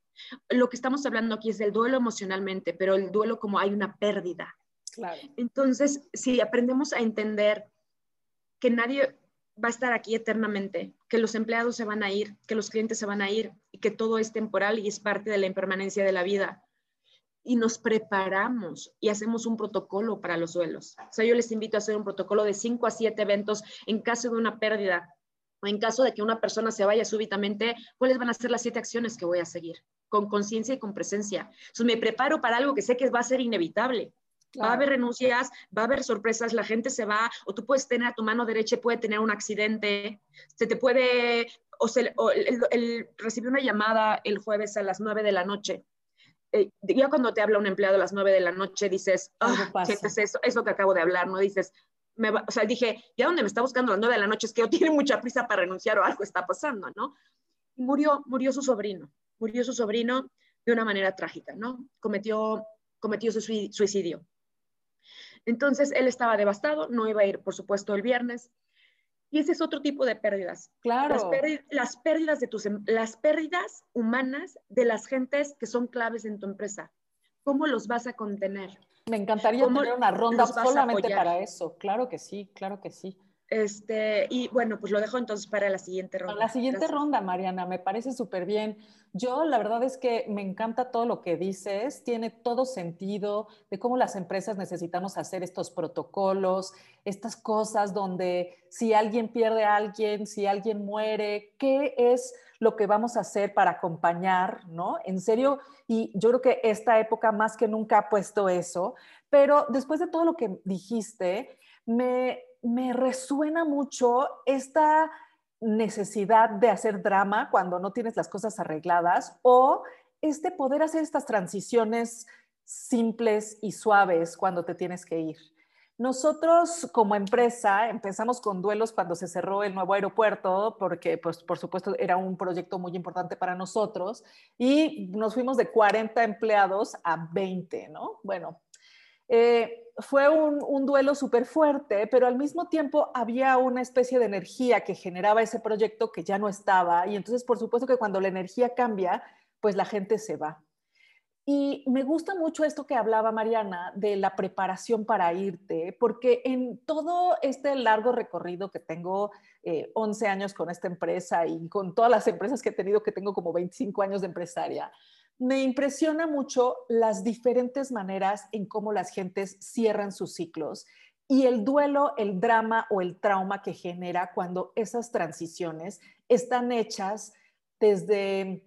Lo que estamos hablando aquí es del duelo emocionalmente, pero el duelo como hay una pérdida. Claro. Entonces, si aprendemos a entender que nadie va a estar aquí eternamente, que los empleados se van a ir, que los clientes se van a ir y que todo es temporal y es parte de la impermanencia de la vida. Y nos preparamos y hacemos un protocolo para los duelos. O sea, yo les invito a hacer un protocolo de cinco a siete eventos en caso de una pérdida o en caso de que una persona se vaya súbitamente, ¿cuáles van a ser las siete acciones que voy a seguir? Con conciencia y con presencia. Entonces me preparo para algo que sé que va a ser inevitable. Va a haber renuncias, va a haber sorpresas, la gente se va, o tú puedes tener a tu mano derecha, puede tener un accidente, se te puede, o, se, el, recibí una llamada el jueves a las nueve de la noche. Eh, ya cuando te habla un empleado a las nueve de la noche, dices, ah, sientes eso, es lo que acabo de hablar, ¿no? Dices, o sea, dije, ya donde me está buscando a las nueve de la noche es que o tiene mucha prisa para renunciar o algo está pasando, ¿no? murió, murió su sobrino, murió su sobrino de una manera trágica, ¿no? Cometió, cometió su suicidio. Entonces, él estaba devastado, no iba a ir, por supuesto, el viernes. Y ese es otro tipo de pérdidas. Claro. Las, pérdidas, las pérdidas de tus, em, las pérdidas humanas de las gentes que son claves en tu empresa. ¿Cómo los vas a contener? Me encantaría tener una ronda solamente para eso. Claro que sí, claro que sí. Este, y bueno, pues lo dejo entonces para la siguiente ronda. La siguiente ronda, Mariana, me parece súper bien. Yo la verdad es que me encanta todo lo que dices, tiene todo sentido de cómo las empresas necesitamos hacer estos protocolos, estas cosas donde si alguien pierde a alguien, si alguien muere, ¿qué es lo que vamos a hacer para acompañar, ¿no? En serio, y yo creo que esta época más que nunca ha puesto eso, pero después de todo lo que dijiste, me me resuena mucho esta necesidad de hacer drama cuando no tienes las cosas arregladas o este poder hacer estas transiciones simples y suaves cuando te tienes que ir. Nosotros como empresa empezamos con duelos cuando se cerró el nuevo aeropuerto, porque pues, por supuesto era un proyecto muy importante para nosotros, y nos fuimos de 40 empleados a 20, ¿no? Bueno, eh, fue un, duelo súper fuerte, pero al mismo tiempo había una especie de energía que generaba ese proyecto que ya no estaba. Y entonces, por supuesto que cuando la energía cambia, pues la gente se va. Y me gusta mucho esto que hablaba Mariana de la preparación para irte, porque en todo este largo recorrido que tengo, 11 eh, años con esta empresa y con todas las empresas que he tenido, que tengo como 25 años de empresaria, me impresiona mucho las diferentes maneras en cómo las gentes cierran sus ciclos y el duelo, el drama o el trauma que genera cuando esas transiciones están hechas desde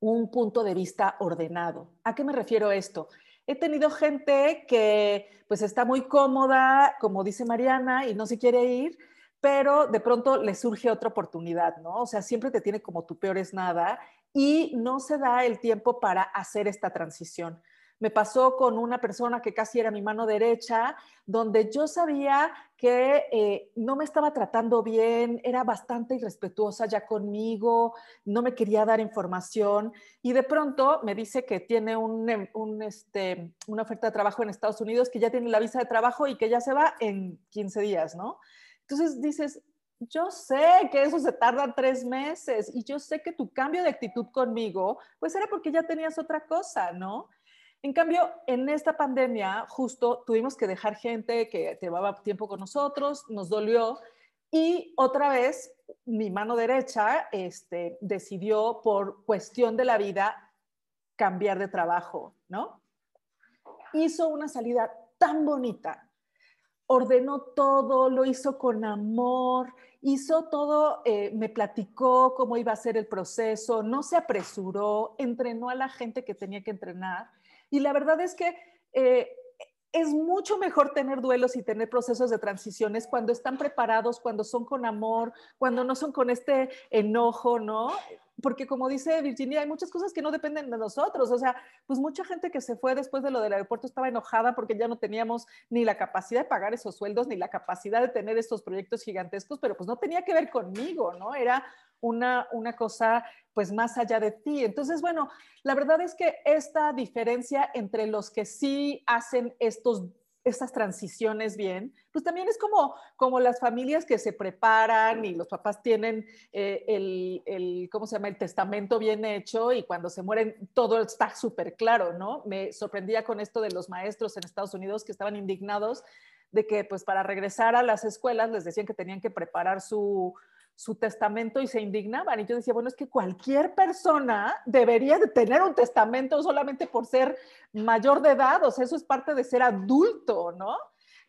un punto de vista ordenado. ¿A qué me refiero esto? He tenido gente que pues está muy cómoda, como dice Mariana, y no se quiere ir, pero de pronto le surge otra oportunidad, ¿no? O sea, siempre te tiene como tu peor es nada y no se da el tiempo para hacer esta transición. Me pasó con una persona que casi era mi mano derecha, donde yo sabía que eh, no me estaba tratando bien, era bastante irrespetuosa ya conmigo, no me quería dar información y de pronto me dice que tiene un, em, este, una oferta de trabajo en Estados Unidos, que ya tiene la visa de trabajo y que ya se va en 15 días, ¿no? Entonces dices, yo sé que eso se tarda tres meses y yo sé que tu cambio de actitud conmigo, pues era porque ya tenías otra cosa, ¿no? En cambio, en esta pandemia, justo tuvimos que dejar gente que llevaba tiempo con nosotros, nos dolió, y otra vez mi mano derecha este, decidió por cuestión de la vida cambiar de trabajo, ¿no? Hizo una salida tan bonita, ordenó todo, lo hizo con amor, hizo todo, eh, me platicó cómo iba a ser el proceso, no se apresuró, entrenó a la gente que tenía que entrenar y la verdad es que eh, es mucho mejor tener duelos y tener procesos de transiciones cuando están preparados, cuando son con amor, cuando no son con este enojo, ¿no? Porque como dice Virginia, hay muchas cosas que no dependen de nosotros. O sea, pues mucha gente que se fue después de lo del aeropuerto estaba enojada porque ya no teníamos ni la capacidad de pagar esos sueldos, ni la capacidad de tener estos proyectos gigantescos, pero pues no tenía que ver conmigo, ¿no? Era una, una cosa pues más allá de ti. Entonces, bueno, la verdad es que esta diferencia entre los que sí hacen estos estas transiciones bien, pues también es como, como las familias que se preparan y los papás tienen eh, el, el, ¿cómo se llama?, el testamento bien hecho y cuando se mueren todo está súper claro, ¿no? Me sorprendía con esto de los maestros en Estados Unidos que estaban indignados de que pues para regresar a las escuelas les decían que tenían que preparar su, su testamento y se indignaban. Y yo decía, bueno, es que cualquier persona debería de tener un testamento solamente por ser mayor de edad, o sea, eso es parte de ser adulto, ¿no?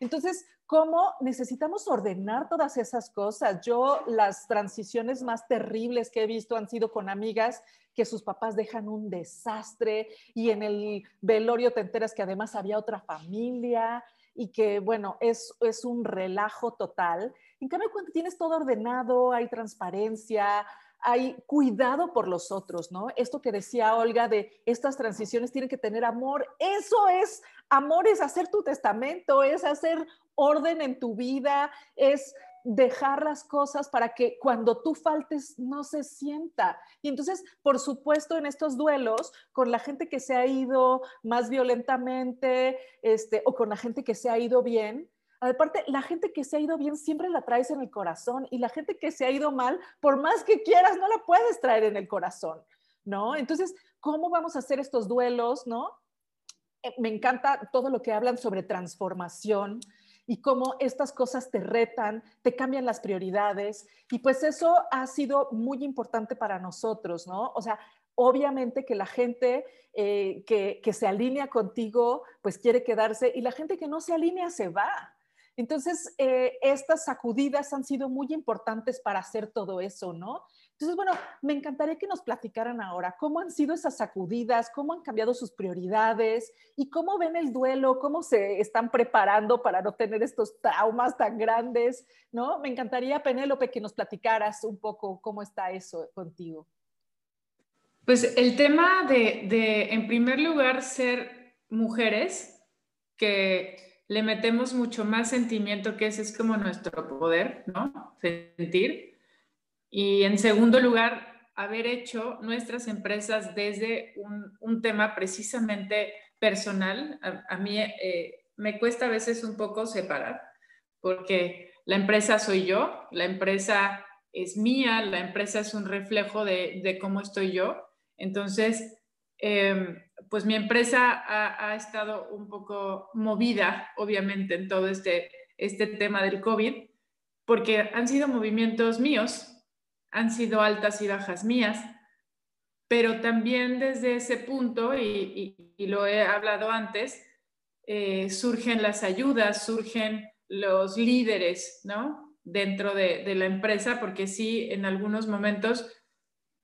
Entonces, ¿cómo necesitamos ordenar todas esas cosas? Yo las transiciones más terribles que he visto han sido con amigas que sus papás dejan un desastre y en el velorio te enteras que además había otra familia y que, bueno, es, es un relajo total. En cambio, cuando tienes todo ordenado, hay transparencia, hay cuidado por los otros, ¿no? Esto que decía Olga de estas transiciones tienen que tener amor, eso es, amor es hacer tu testamento, es hacer orden en tu vida, es dejar las cosas para que cuando tú faltes no se sienta. Y entonces, por supuesto, en estos duelos, con la gente que se ha ido más violentamente, este, o con la gente que se ha ido bien, aparte, la gente que se ha ido bien siempre la traes en el corazón y la gente que se ha ido mal, por más que quieras, no la puedes traer en el corazón, ¿no? Entonces, ¿cómo vamos a hacer estos duelos, no? Eh, me encanta todo lo que hablan sobre transformación, y cómo estas cosas te retan, te cambian las prioridades. Y pues eso ha sido muy importante para nosotros, ¿no? O sea, obviamente que la gente eh, que, que, se alinea contigo, pues quiere quedarse y la gente que no se alinea se va. Entonces, eh, estas sacudidas han sido muy importantes para hacer todo eso, ¿no? Entonces, bueno, me encantaría que nos platicaran ahora cómo han sido esas sacudidas, cómo han cambiado sus prioridades y cómo ven el duelo, cómo se están preparando para no tener estos traumas tan grandes, ¿no? Me encantaría, Penélope, que nos platicaras un poco cómo está eso contigo. Pues el tema de, de en primer lugar, ser mujeres que le metemos mucho más sentimiento, que ese es como nuestro poder, ¿no? Sentir y en segundo lugar, haber hecho nuestras empresas desde un, tema precisamente personal. A, mí eh, me cuesta a veces un poco separar, porque la empresa soy yo, la empresa es mía, la empresa es un reflejo de, cómo estoy yo. Entonces, em, pues mi empresa ha, estado un poco movida, obviamente, en todo este, este tema del COVID, porque han sido movimientos míos, han sido altas y bajas mías, pero también desde ese punto, y, lo he hablado antes, eh, surgen las ayudas, surgen los líderes, ¿no? Dentro de, la empresa, porque sí, en algunos momentos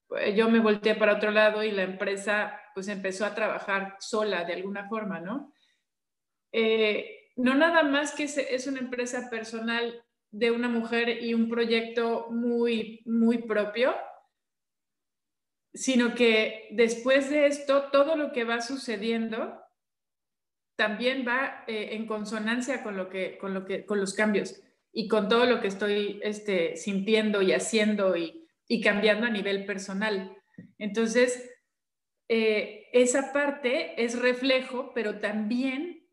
pues, yo me volteé para otro lado y la empresa pues empezó a trabajar sola de alguna forma, ¿no? Eh, no nada más que es una empresa personal de una mujer y un proyecto muy, muy propio, sino que después de esto, todo lo que va sucediendo también va eh, en consonancia con, lo que, con, lo que, con los cambios y con todo lo que estoy este, sintiendo y haciendo y, cambiando a nivel personal. Entonces, eh, esa parte es reflejo, pero también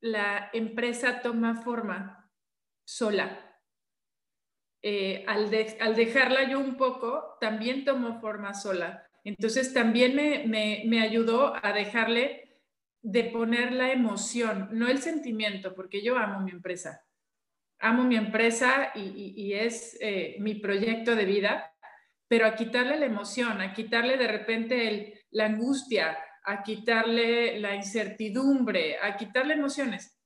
la empresa toma forma sola. Eh, al, dejarla yo un poco, también tomó forma sola. Entonces también me, ayudó a dejarle de poner la emoción, no el sentimiento, porque yo amo mi empresa. Amo mi empresa y, y, es eh, mi proyecto de vida, pero a quitarle la emoción, a quitarle de repente el, la angustia, a quitarle la incertidumbre, a quitarle emociones.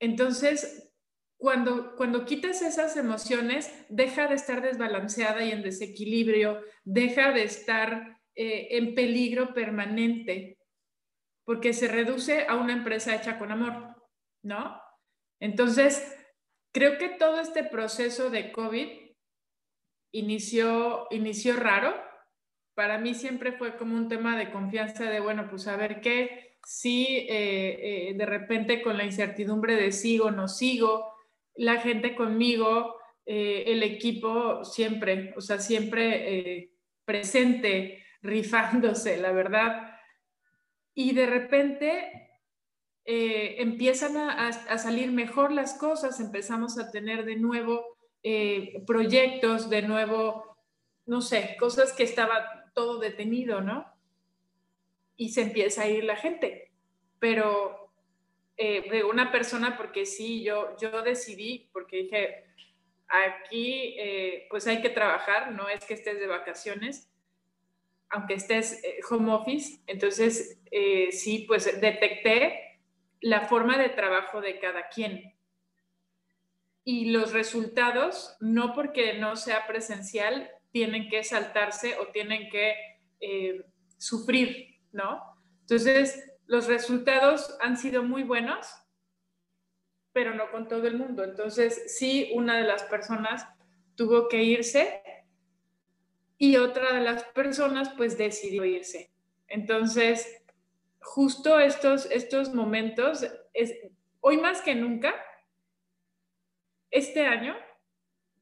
Entonces, cuando, cuando quitas esas emociones, deja de estar desbalanceada y en desequilibrio, deja de estar eh, en peligro permanente, porque se reduce a una empresa hecha con amor, ¿no? Entonces, creo que todo este proceso de COVID inició, inició raro. Para mí siempre fue como un tema de confianza de, bueno, pues a ver qué, si eh, eh, de repente con la incertidumbre de sigo no sigo, la gente conmigo, eh, el equipo siempre, o sea, siempre presente, rifándose, la verdad. Y de repente empiezan a, salir mejor las cosas, empezamos a tener de nuevo proyectos, de nuevo, no sé, cosas que estaba todo detenido, ¿no? Y se empieza a ir la gente. Pero eh, de una persona porque sí, yo, yo decidí, porque dije, aquí eh, pues hay que trabajar, no es que estés de vacaciones, aunque estés eh, home office, entonces sí, pues detecté la forma de trabajo de cada quien. Y los resultados, no porque no sea presencial, tienen que saltarse o tienen que sufrir, ¿no? Entonces, los resultados han sido muy buenos, pero no con todo el mundo. Entonces, sí, una de las personas tuvo que irse y otra de las personas pues decidió irse. Entonces, justo estos, estos momentos, es, hoy más que nunca, este año,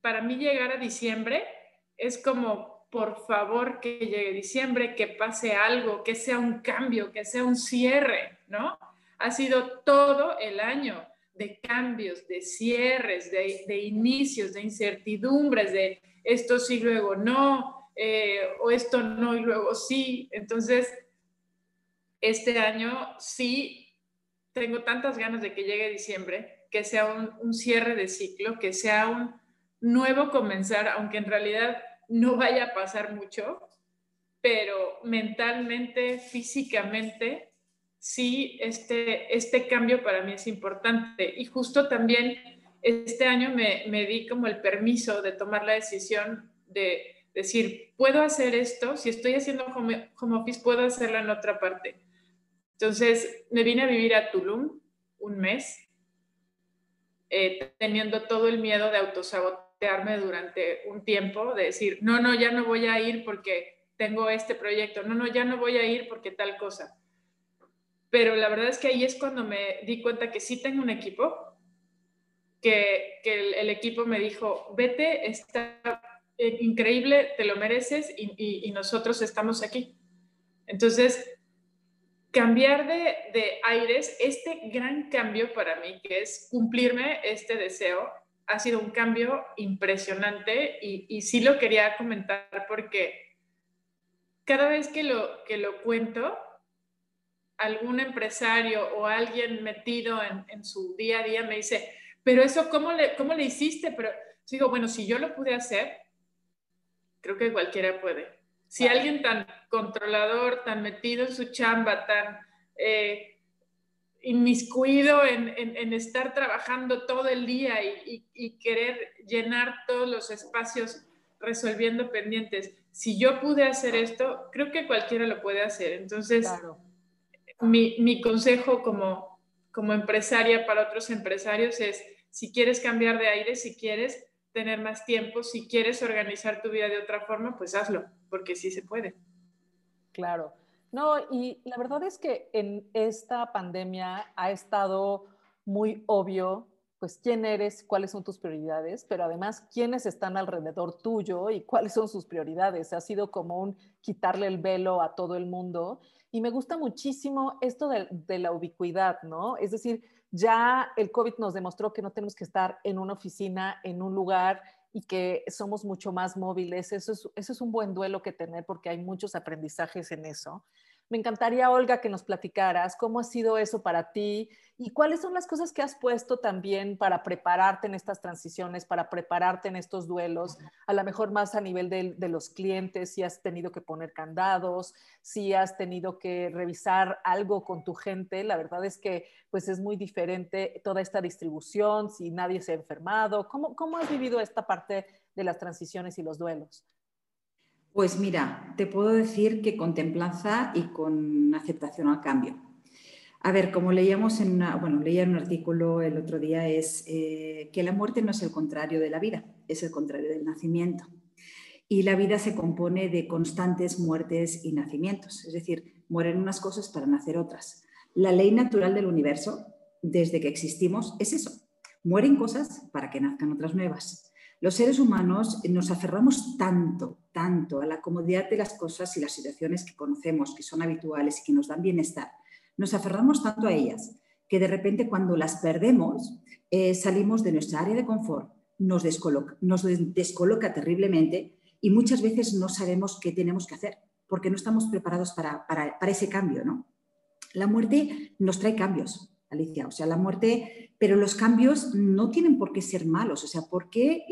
para mí llegar a diciembre es como por favor que llegue diciembre, que pase algo, que sea un cambio, que sea un cierre, ¿no? Ha sido todo el año de cambios, de cierres, de, inicios, de incertidumbres, de esto sí, luego no, eh, o esto no y luego sí. Entonces, este año sí tengo tantas ganas de que llegue diciembre, que sea un, un cierre de ciclo, que sea un nuevo comenzar, aunque en realidad no vaya a pasar mucho, pero mentalmente, físicamente, sí, este, este cambio para mí es importante. Y justo también este año me, me di como el permiso de tomar la decisión de decir, puedo hacer esto, si estoy haciendo home, office, puedo hacerlo en otra parte. Entonces, me vine a vivir a Tulum un mes, eh, teniendo todo el miedo de autosabotaje durante un tiempo, de decir, no, no, ya no voy a ir porque tengo este proyecto, no, no, ya no voy a ir porque tal cosa. Pero la verdad es que ahí es cuando me di cuenta que sí tengo un equipo, que, que el, equipo me dijo, vete, está increíble, te lo mereces y, y, nosotros estamos aquí. Entonces, cambiar de, de, aires, este gran cambio para mí, que es cumplirme este deseo, ha sido un cambio impresionante y, y sí lo quería comentar porque cada vez que lo, que lo cuento, algún empresario o alguien metido en, en, su día a día me dice, pero eso, ¿cómo le, cómo le hiciste? Pero digo, bueno, si yo lo pude hacer, creo que cualquiera puede. Si alguien tan controlador, tan metido en su chamba, tan... Eh, inmiscuido en, en, estar trabajando todo el día y, y, querer llenar todos los espacios resolviendo pendientes. Si yo pude hacer esto, creo que cualquiera lo puede hacer. Entonces, mi, mi, consejo como, como empresaria para otros empresarios es, si quieres cambiar de aire, si quieres tener más tiempo, si quieres organizar tu vida de otra forma, pues hazlo, porque sí se puede. Claro. No, y la verdad es que en esta pandemia ha estado muy obvio, pues, quién eres, cuáles son tus prioridades, pero además quiénes están alrededor tuyo y cuáles son sus prioridades. Ha sido como un quitarle el velo a todo el mundo. Y me gusta muchísimo esto de, de la ubicuidad, ¿no? Es decir, ya el COVID nos demostró que no tenemos que estar en una oficina, en un lugar y que somos mucho más móviles. Eso es, eso es un buen duelo que tener porque hay muchos aprendizajes en eso. Me encantaría, Olga, que nos platicaras cómo ha sido eso para ti y cuáles son las cosas que has puesto también para prepararte en estas transiciones, para prepararte en estos duelos, a lo mejor más a nivel de, los clientes, si has tenido que poner candados, si has tenido que revisar algo con tu gente. La verdad es que pues es muy diferente toda esta distribución, si nadie se ha enfermado. ¿Cómo, cómo has vivido esta parte de las transiciones y los duelos? Pues mira, te puedo decir que con templanza y con aceptación al cambio. A ver, como leíamos en bueno, leía en un artículo el otro día, es eh, que la muerte no es el contrario de la vida, es el contrario del nacimiento. Y la vida se compone de constantes muertes y nacimientos, es decir, mueren unas cosas para nacer otras. La ley natural del universo, desde que existimos, es eso. Mueren cosas para que nazcan otras nuevas. Los seres humanos nos aferramos tanto, tanto a la comodidad de las cosas y las situaciones que conocemos, que son habituales y que nos dan bienestar. Nos aferramos tanto a ellas que de repente cuando las perdemos eh, salimos de nuestra área de confort, nos descoloca, terriblemente y muchas veces no sabemos qué tenemos que hacer porque no estamos preparados para, para, para ese cambio. ¿no? La muerte nos trae cambios, Alicia. O sea, la muerte, pero los cambios no tienen por qué ser malos. O sea, ¿por qué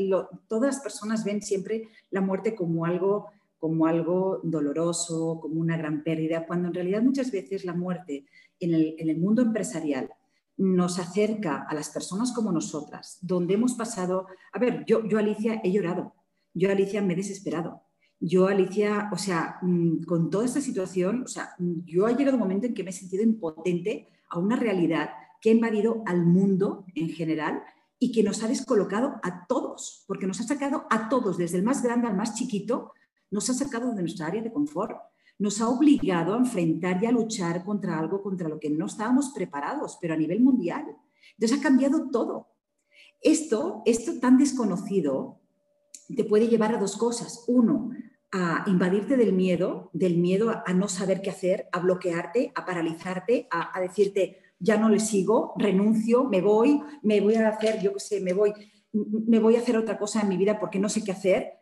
todas las personas ven siempre la muerte como algo, como algo doloroso, como una gran pérdida, cuando en realidad muchas veces la muerte en el, mundo empresarial nos acerca a las personas como nosotras, donde hemos pasado, a ver, yo, yo Alicia he llorado, yo Alicia me he desesperado, yo, Alicia, o sea, mm, con toda esta situación, o sea, yo ha llegado un momento en que me he sentido impotente a una realidad que ha invadido al mundo en general y que nos ha descolocado a todos, porque nos ha sacado a todos, desde el más grande al más chiquito, nos ha sacado de nuestra área de confort, nos ha obligado a enfrentar y a luchar contra algo contra lo que no estábamos preparados, pero a nivel mundial. Entonces ha cambiado todo. Esto, esto tan desconocido, te puede llevar a dos cosas. Uno, a invadirte del miedo, del miedo a, no saber qué hacer, a bloquearte, a paralizarte, a, decirte, ya no le sigo, renuncio, me voy, me voy a hacer, yo qué sé, me voy, me voy a hacer otra cosa en mi vida porque no sé qué hacer.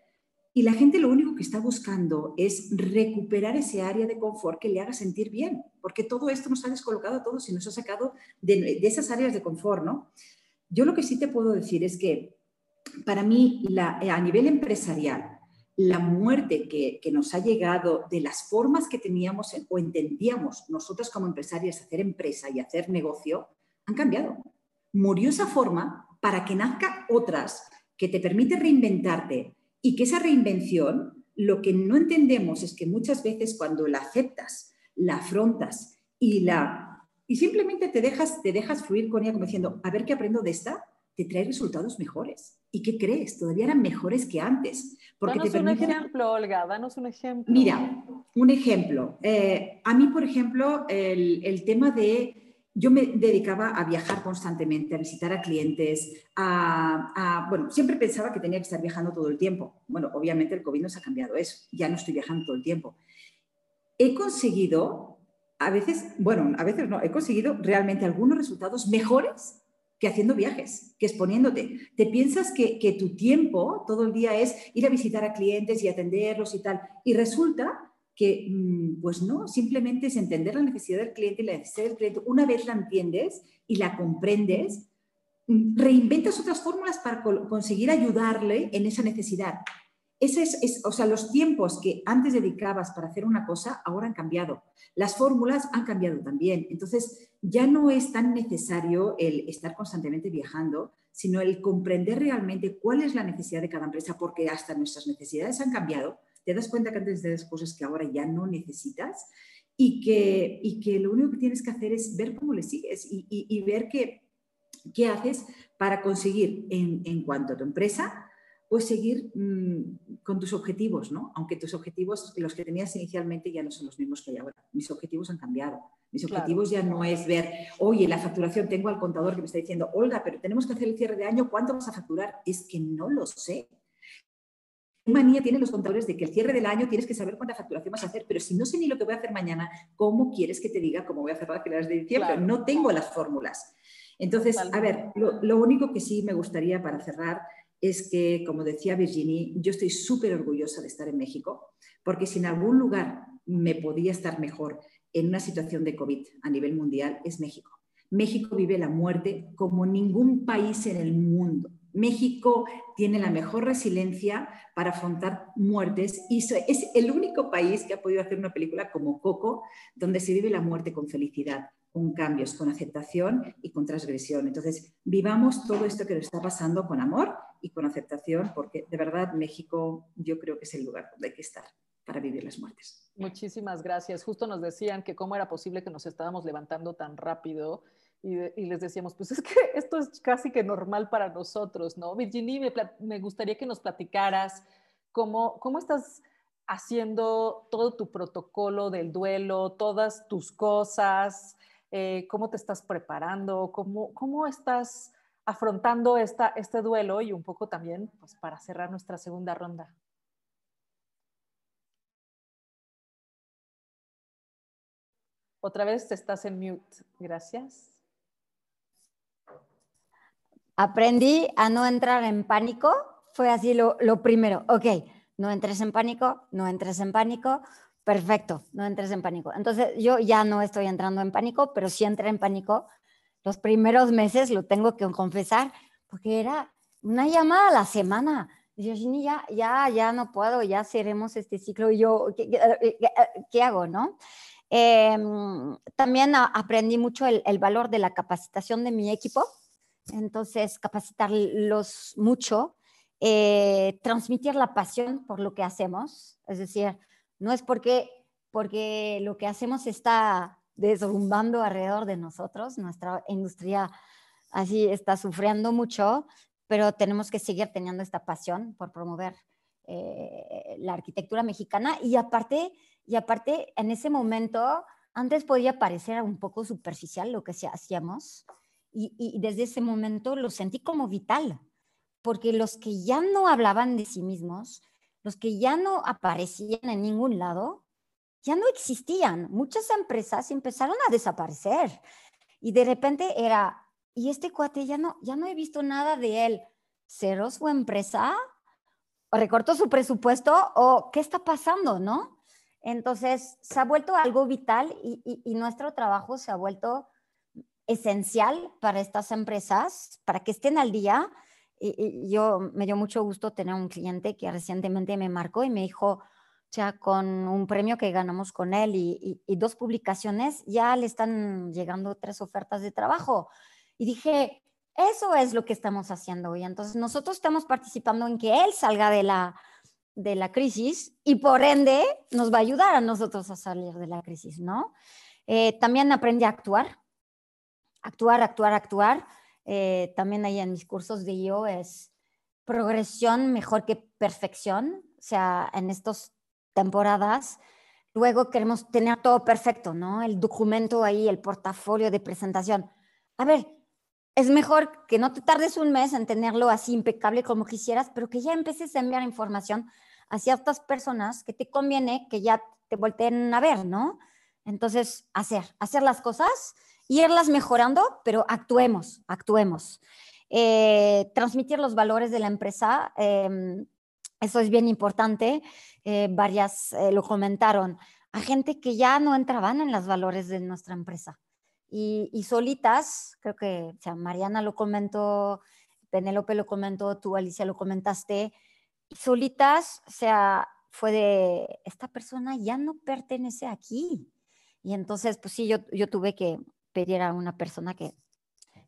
Y la gente lo único que está buscando es recuperar ese área de confort que le haga sentir bien, porque todo esto nos ha descolocado a todos y nos ha sacado de, esas áreas de confort, ¿no? Yo lo que sí te puedo decir es que para mí, a nivel empresarial, la muerte que, nos ha llegado de las formas que teníamos o entendíamos nosotros como empresarias hacer empresa y hacer negocio, han cambiado. Murió esa forma para que nazca otras que te permite reinventarte y que esa reinvención, lo que no entendemos es que muchas veces cuando la aceptas, la afrontas y la y simplemente te dejas, te dejas fluir con ella como diciendo, a ver qué aprendo de esta, te trae resultados mejores. ¿Y qué crees? Todavía eran mejores que antes. Porque danos un ejemplo, Olga, danos un ejemplo. Mira, un ejemplo. Eh, a mí, por ejemplo, el, tema de... Yo me dedicaba a viajar constantemente, a visitar a clientes, a, Bueno, siempre pensaba que tenía que estar viajando todo el tiempo. Bueno, obviamente el COVID nos ha cambiado eso. Ya no estoy viajando todo el tiempo. He conseguido, a veces, bueno, a veces no, he conseguido realmente algunos resultados mejores que haciendo viajes, que exponiéndote. Te piensas que, tu tiempo todo el día es ir a visitar a clientes y atenderlos y tal. Y resulta que, mm, pues no, simplemente es entender la necesidad del cliente y la necesidad del cliente. Una vez la entiendes y la comprendes, mm, reinventas otras fórmulas para conseguir ayudarle en esa necesidad. Ese es, o sea, los tiempos que antes dedicabas para hacer una cosa ahora han cambiado. Las fórmulas han cambiado también. Entonces, ya no es tan necesario el estar constantemente viajando, sino el comprender realmente cuál es la necesidad de cada empresa, porque hasta nuestras necesidades han cambiado. Te das cuenta que antes de las cosas que ahora ya no necesitas y que, y que lo único que tienes que hacer es ver cómo le sigues y, y, ver qué, qué haces para conseguir en, en cuanto a tu empresa pues seguir mm, con tus objetivos, ¿no? Aunque tus objetivos, los que tenías inicialmente, ya no son los mismos que hay ahora. Mis objetivos han cambiado. Mis objetivos ya no es ver, oye, la facturación, tengo al contador que me está diciendo, Olga, pero tenemos que hacer el cierre de año, ¿cuánto vas a facturar? Es que no lo sé. ¿Qué manía tienen los contadores de que el cierre del año tienes que saber cuánta facturación vas a hacer? Pero si no sé ni lo que voy a hacer mañana, ¿cómo quieres que te diga cómo voy a hacer las finales de diciembre? No tengo las fórmulas. Entonces, a ver, lo, lo único que sí me gustaría para cerrar es que, como decía Virginie, yo estoy súper orgullosa de estar en México, porque si en algún lugar me podía estar mejor en una situación de COVID a nivel mundial, es México. México vive la muerte como ningún país en el mundo. México tiene la mejor resiliencia para afrontar muertes y es el único país que ha podido hacer una película como Coco, donde se vive la muerte con felicidad con cambios, con aceptación y con transgresión. Entonces, vivamos todo esto que nos está pasando con amor y con aceptación, porque de verdad México yo creo que es el lugar donde hay que estar para vivir las muertes. Muchísimas gracias. Justo nos decían que cómo era posible que nos estábamos levantando tan rápido y, les decíamos, pues es que esto es casi que normal para nosotros, ¿no? Virginie, me, me gustaría que nos platicaras cómo, cómo estás haciendo todo tu protocolo del duelo, todas tus cosas, eh, cómo te estás preparando, cómo, cómo estás afrontando esta, este duelo y un poco también pues, para cerrar nuestra segunda ronda. Otra vez estás en mute. Gracias. Aprendí a no entrar en pánico. Fue así lo, lo primero. Ok, no entres en pánico, no entres en pánico perfecto, no entres en pánico. Entonces yo ya no estoy entrando en pánico, pero sí entré en pánico los primeros meses, lo tengo que confesar, porque era una llamada a la semana. yo, ya, ya, ya no puedo, ya cerremos este ciclo. Y yo, ¿qué, hago, no? Em, también aprendí mucho el, el, valor de la capacitación de mi equipo. Entonces, capacitarlos mucho, eh, transmitir la pasión por lo que hacemos, es decir, no es porque, porque lo que hacemos está derrumbando alrededor de nosotros, nuestra industria así está sufriendo mucho, pero tenemos que seguir teniendo esta pasión por promover eh, la arquitectura mexicana. Y aparte, y aparte, en ese momento, antes podía parecer un poco superficial lo que hacíamos y desde ese momento lo sentí como vital, porque los que ya no hablaban de sí mismos, los que ya no aparecían en ningún lado, ya no existían. Muchas empresas empezaron a desaparecer y de repente era, y este cuate ya no, ya no he visto nada de él. ¿Cerró su empresa? ¿O recortó su presupuesto? ¿O qué está pasando, no? Entonces, se ha vuelto algo vital y, y nuestro trabajo se ha vuelto esencial para estas empresas, para que estén al día y, yo me dio mucho gusto tener un cliente que recientemente me marcó y me dijo, sea, con un premio que ganamos con él y, y, dos publicaciones, ya le están llegando tres ofertas de trabajo. Y dije, eso es lo que estamos haciendo hoy. Entonces, nosotros estamos participando en que él salga de la, de la crisis y por ende nos va a ayudar a nosotros a salir de la crisis, ¿no? Eh, también aprendí a actuar, actuar, actuar, actuar eh, también ahí en mis cursos de yo es progresión mejor que perfección, o sea, en estas temporadas. Luego queremos tener todo perfecto, ¿no? El documento ahí, el portafolio de presentación. A ver, es mejor que no te tardes un mes en tenerlo así impecable como quisieras, pero que ya empieces a enviar información a ciertas personas que te conviene que ya te volteen a ver, ¿no? Entonces, hacer, hacer las cosas irlas mejorando, pero actuemos, actuemos. Eh, transmitir los valores de la empresa, em, eso es bien importante. Eh, varias eh, lo comentaron. A gente que ya no entraban en los valores de nuestra empresa. Y, solitas, creo que sea, Mariana lo comentó, Penélope lo comentó, tú Alicia lo comentaste, solitas, o sea, fue de, esta persona ya no pertenece aquí. Y entonces, pues sí, yo, yo tuve que pedir a una persona que,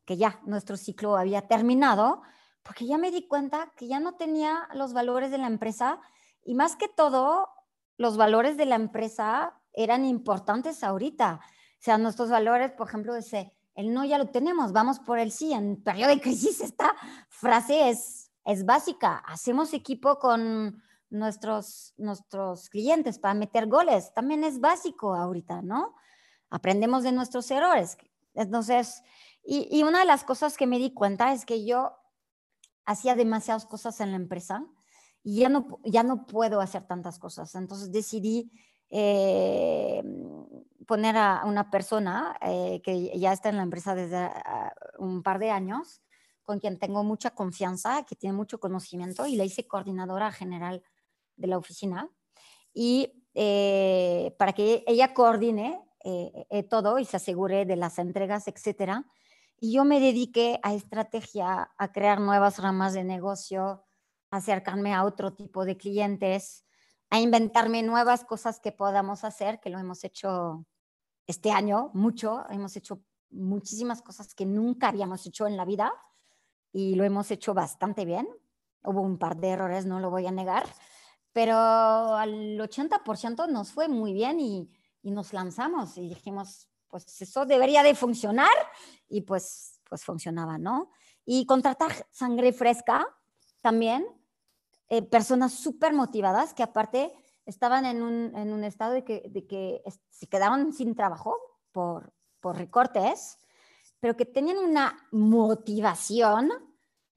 que ya nuestro ciclo había terminado, porque ya me di cuenta que ya no tenía los valores de la empresa y más que todo, los valores de la empresa eran importantes ahorita. O sea, nuestros valores, por ejemplo, ese, el no ya lo tenemos, vamos por el sí. En periodo de crisis esta frase es, es básica. Hacemos equipo con nuestros, nuestros clientes para meter goles. También es básico ahorita, ¿no? Aprendemos de nuestros errores. Entonces, y, y una de las cosas que me di cuenta es que yo hacía demasiadas cosas en la empresa y ya no, ya no puedo hacer tantas cosas. Entonces decidí eh, poner a una persona eh, que ya está en la empresa desde ah, un par de años, con quien tengo mucha confianza, que tiene mucho conocimiento y la hice coordinadora general de la oficina. Y eh, para que ella coordine todo y se asegure de las entregas, etcétera. Y yo me dediqué a estrategia, a crear nuevas ramas de negocio, acercarme a otro tipo de clientes, a inventarme nuevas cosas que podamos hacer, que lo hemos hecho este año mucho, hemos hecho muchísimas cosas que nunca habíamos hecho en la vida y lo hemos hecho bastante bien. Hubo un par de errores, no lo voy a negar, pero al 80% nos fue muy bien y, y nos lanzamos y dijimos, pues eso debería de funcionar y pues, pues funcionaba, ¿no? Y contratar sangre fresca también, eh, personas súper motivadas que aparte estaban en un, en un estado de que, de que, se quedaron sin trabajo por, por recortes, pero que tenían una motivación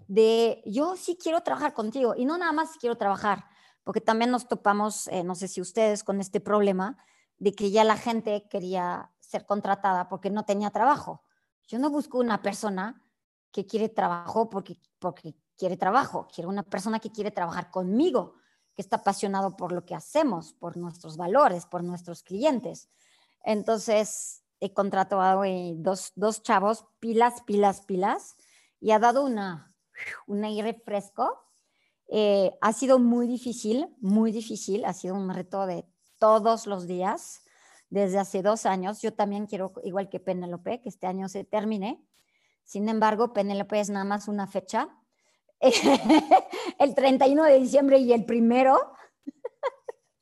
de yo sí quiero trabajar contigo y no nada más quiero trabajar, porque también nos topamos, eh, no sé si ustedes, con este problema de que ya la gente quería ser contratada porque no tenía trabajo. Yo no busco una persona que quiere trabajo porque, porque quiere trabajo, quiero una persona que quiere trabajar conmigo, que está apasionado por lo que hacemos, por nuestros valores, por nuestros clientes. Entonces, he contratado a dos, dos chavos, pilas, pilas, pilas, y ha dado una, un aire fresco. Eh, ha sido muy difícil, muy difícil, ha sido un reto de todos los días desde hace dos años. Yo también quiero, igual que Penélope, que este año se termine. Sin embargo, Penélope es nada más una fecha. el 31 de diciembre y el primero.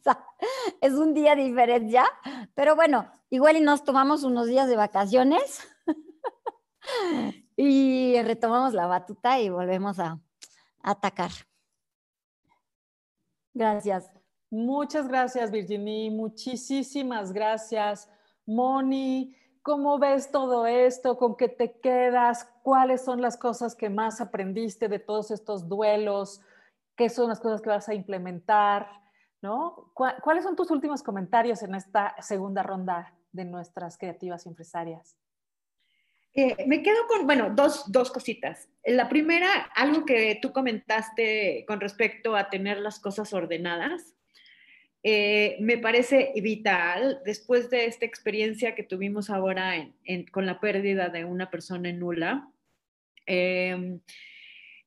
es un día diferente ya. Pero bueno, igual y nos tomamos unos días de vacaciones y retomamos la batuta y volvemos a atacar. Gracias. Muchas gracias, Virginie. Muchísimas gracias, Moni. ¿Cómo ves todo esto? ¿Con qué te quedas? ¿Cuáles son las cosas que más aprendiste de todos estos duelos? ¿Qué son las cosas que vas a implementar? ¿No? ¿Cuáles son tus últimos comentarios en esta segunda ronda de nuestras creativas empresarias? Eh, me quedo con, bueno, dos, dos cositas. La primera, algo que tú comentaste con respecto a tener las cosas ordenadas. Eh, me parece vital, después de esta experiencia que tuvimos ahora con la pérdida de una persona nula, em,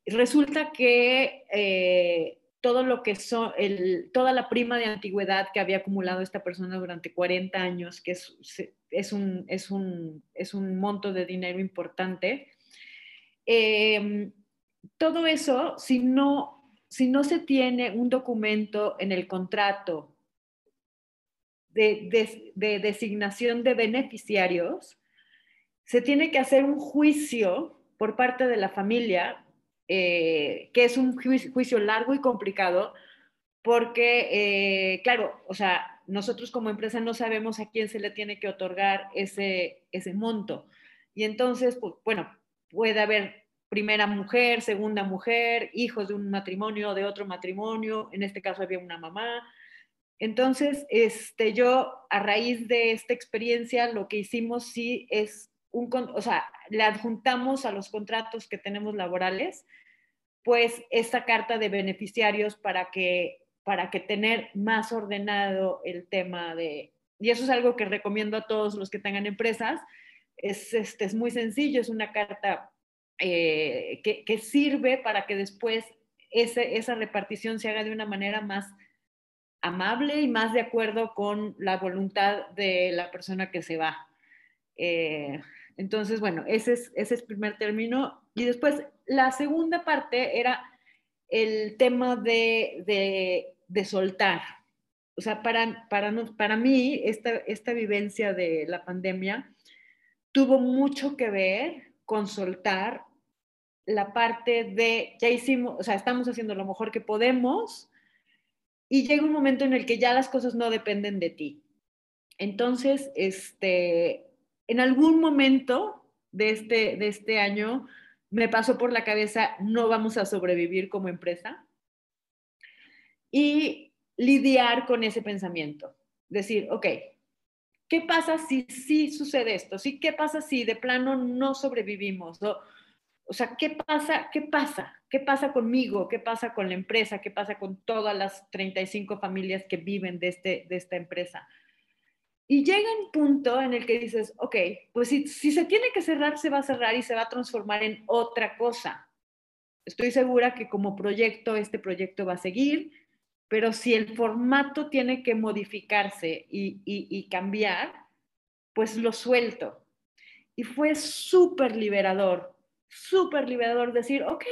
resulta que eh, todo lo que son, toda la prima de antigüedad que había acumulado esta persona durante 40 años, que es, es, un, es, un, es un, monto de dinero importante, em, todo eso, si no si no se tiene un documento en el contrato de, designación de beneficiarios, se tiene que hacer un juicio por parte de la familia, eh, que es un juicio, largo y complicado, porque, eh, claro, o sea, nosotros como empresa no sabemos a quién se le tiene que otorgar ese, ese monto. Y entonces, pues, bueno, puede haber primera mujer, segunda mujer, hijos de un matrimonio, de otro matrimonio, en este caso había una mamá. Entonces, este, yo a raíz de esta experiencia, lo que hicimos sí es un, o sea, le adjuntamos a los contratos que tenemos laborales, pues esta carta de beneficiarios para que, para que tener más ordenado el tema de, y eso es algo que recomiendo a todos los que tengan empresas, es, este, es muy sencillo, es una carta eh, que, sirve para que después esa repartición se haga de una manera más amable y más de acuerdo con la voluntad de la persona que se va. Eh, entonces, bueno, ese es, ese es el primer término. Y después, la segunda parte era el tema de, de, soltar. O sea, para, para, para mí, esta, esta vivencia de la pandemia tuvo mucho que ver con soltar la parte de, ya hicimos, o sea, estamos haciendo lo mejor que podemos y llega un momento en el que ya las cosas no dependen de ti. Entonces, este, en algún momento de este, de este año me pasó por la cabeza, no vamos a sobrevivir como empresa. Y lidiar con ese pensamiento. Decir, ok, ¿qué pasa si sí sucede esto? ¿Sí? ¿Qué pasa si de plano no sobrevivimos? O sea, ¿qué pasa? ¿Qué pasa? ¿Qué pasa conmigo? ¿Qué pasa con la empresa? ¿Qué pasa con todas las 35 familias que viven de, este, de esta empresa? Y llega un punto en el que dices, ok, pues si, si se tiene que cerrar, se va a cerrar y se va a transformar en otra cosa. Estoy segura que como proyecto, este proyecto va a seguir, pero si el formato tiene que modificarse y, y, y cambiar, pues lo suelto. Y fue súper liberador súper liberador decir, ok,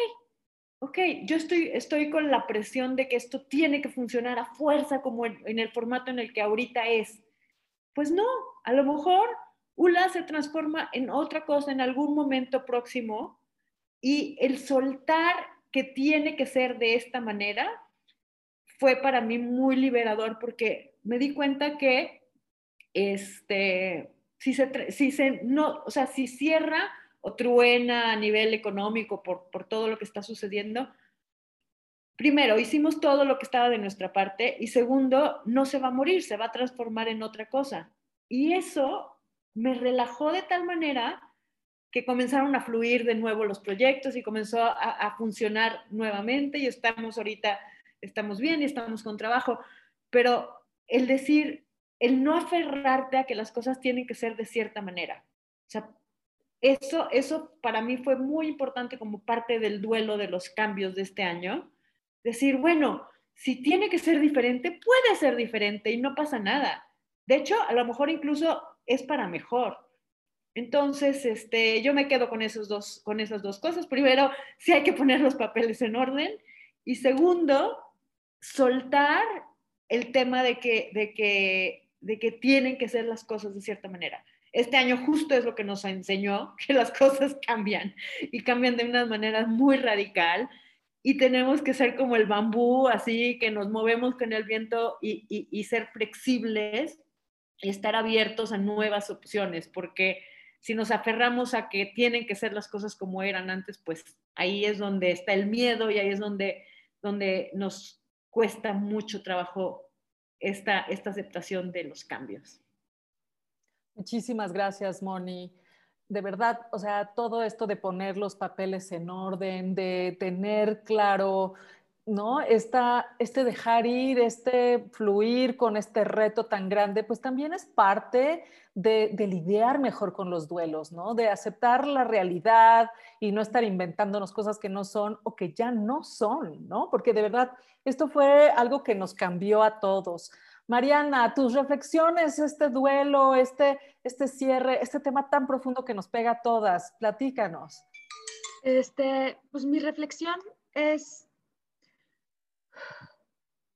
ok, yo estoy, estoy con la presión de que esto tiene que funcionar a fuerza como en, el formato en el que ahorita es. Pues no, a lo mejor ULA se transforma en otra cosa en algún momento próximo y el soltar que tiene que ser de esta manera fue para mí muy liberador porque me di cuenta que este, si se, si se no, o sea, si cierra o truena a nivel económico por, por todo lo que está sucediendo, primero, hicimos todo lo que estaba de nuestra parte y segundo, no se va a morir, se va a transformar en otra cosa. Y eso me relajó de tal manera que comenzaron a fluir de nuevo los proyectos y comenzó a, a, funcionar nuevamente y estamos ahorita, estamos bien y estamos con trabajo, pero el decir, el no aferrarte a que las cosas tienen que ser de cierta manera. O sea, eso, eso para mí fue muy importante como parte del duelo de los cambios de este año. Decir, bueno, si tiene que ser diferente, puede ser diferente y no pasa nada. De hecho, a lo mejor incluso es para mejor. Entonces, este, yo me quedo con, esos dos, con esas dos cosas. Primero, si hay que poner los papeles en orden. Y segundo, soltar el tema de que, de que, de que tienen que ser las cosas de cierta manera. Este año justo es lo que nos enseñó, que las cosas cambian y cambian de una manera muy radical y tenemos que ser como el bambú, así que nos movemos con el viento y, y, ser flexibles y estar abiertos a nuevas opciones, porque si nos aferramos a que tienen que ser las cosas como eran antes, pues ahí es donde está el miedo y ahí es donde, donde nos cuesta mucho trabajo esta, esta aceptación de los cambios. Muchísimas gracias, Moni. De verdad, o sea, todo esto de poner los papeles en orden, de tener claro, ¿no? Esta, este dejar ir, este fluir con este reto tan grande, pues también es parte de, de, lidiar mejor con los duelos, ¿no? De aceptar la realidad y no estar inventándonos cosas que no son o que ya no son, ¿no? Porque de verdad, esto fue algo que nos cambió a todos. Mariana, tus reflexiones, este duelo, este, este cierre, este tema tan profundo que nos pega a todas, platícanos. Este, pues mi reflexión es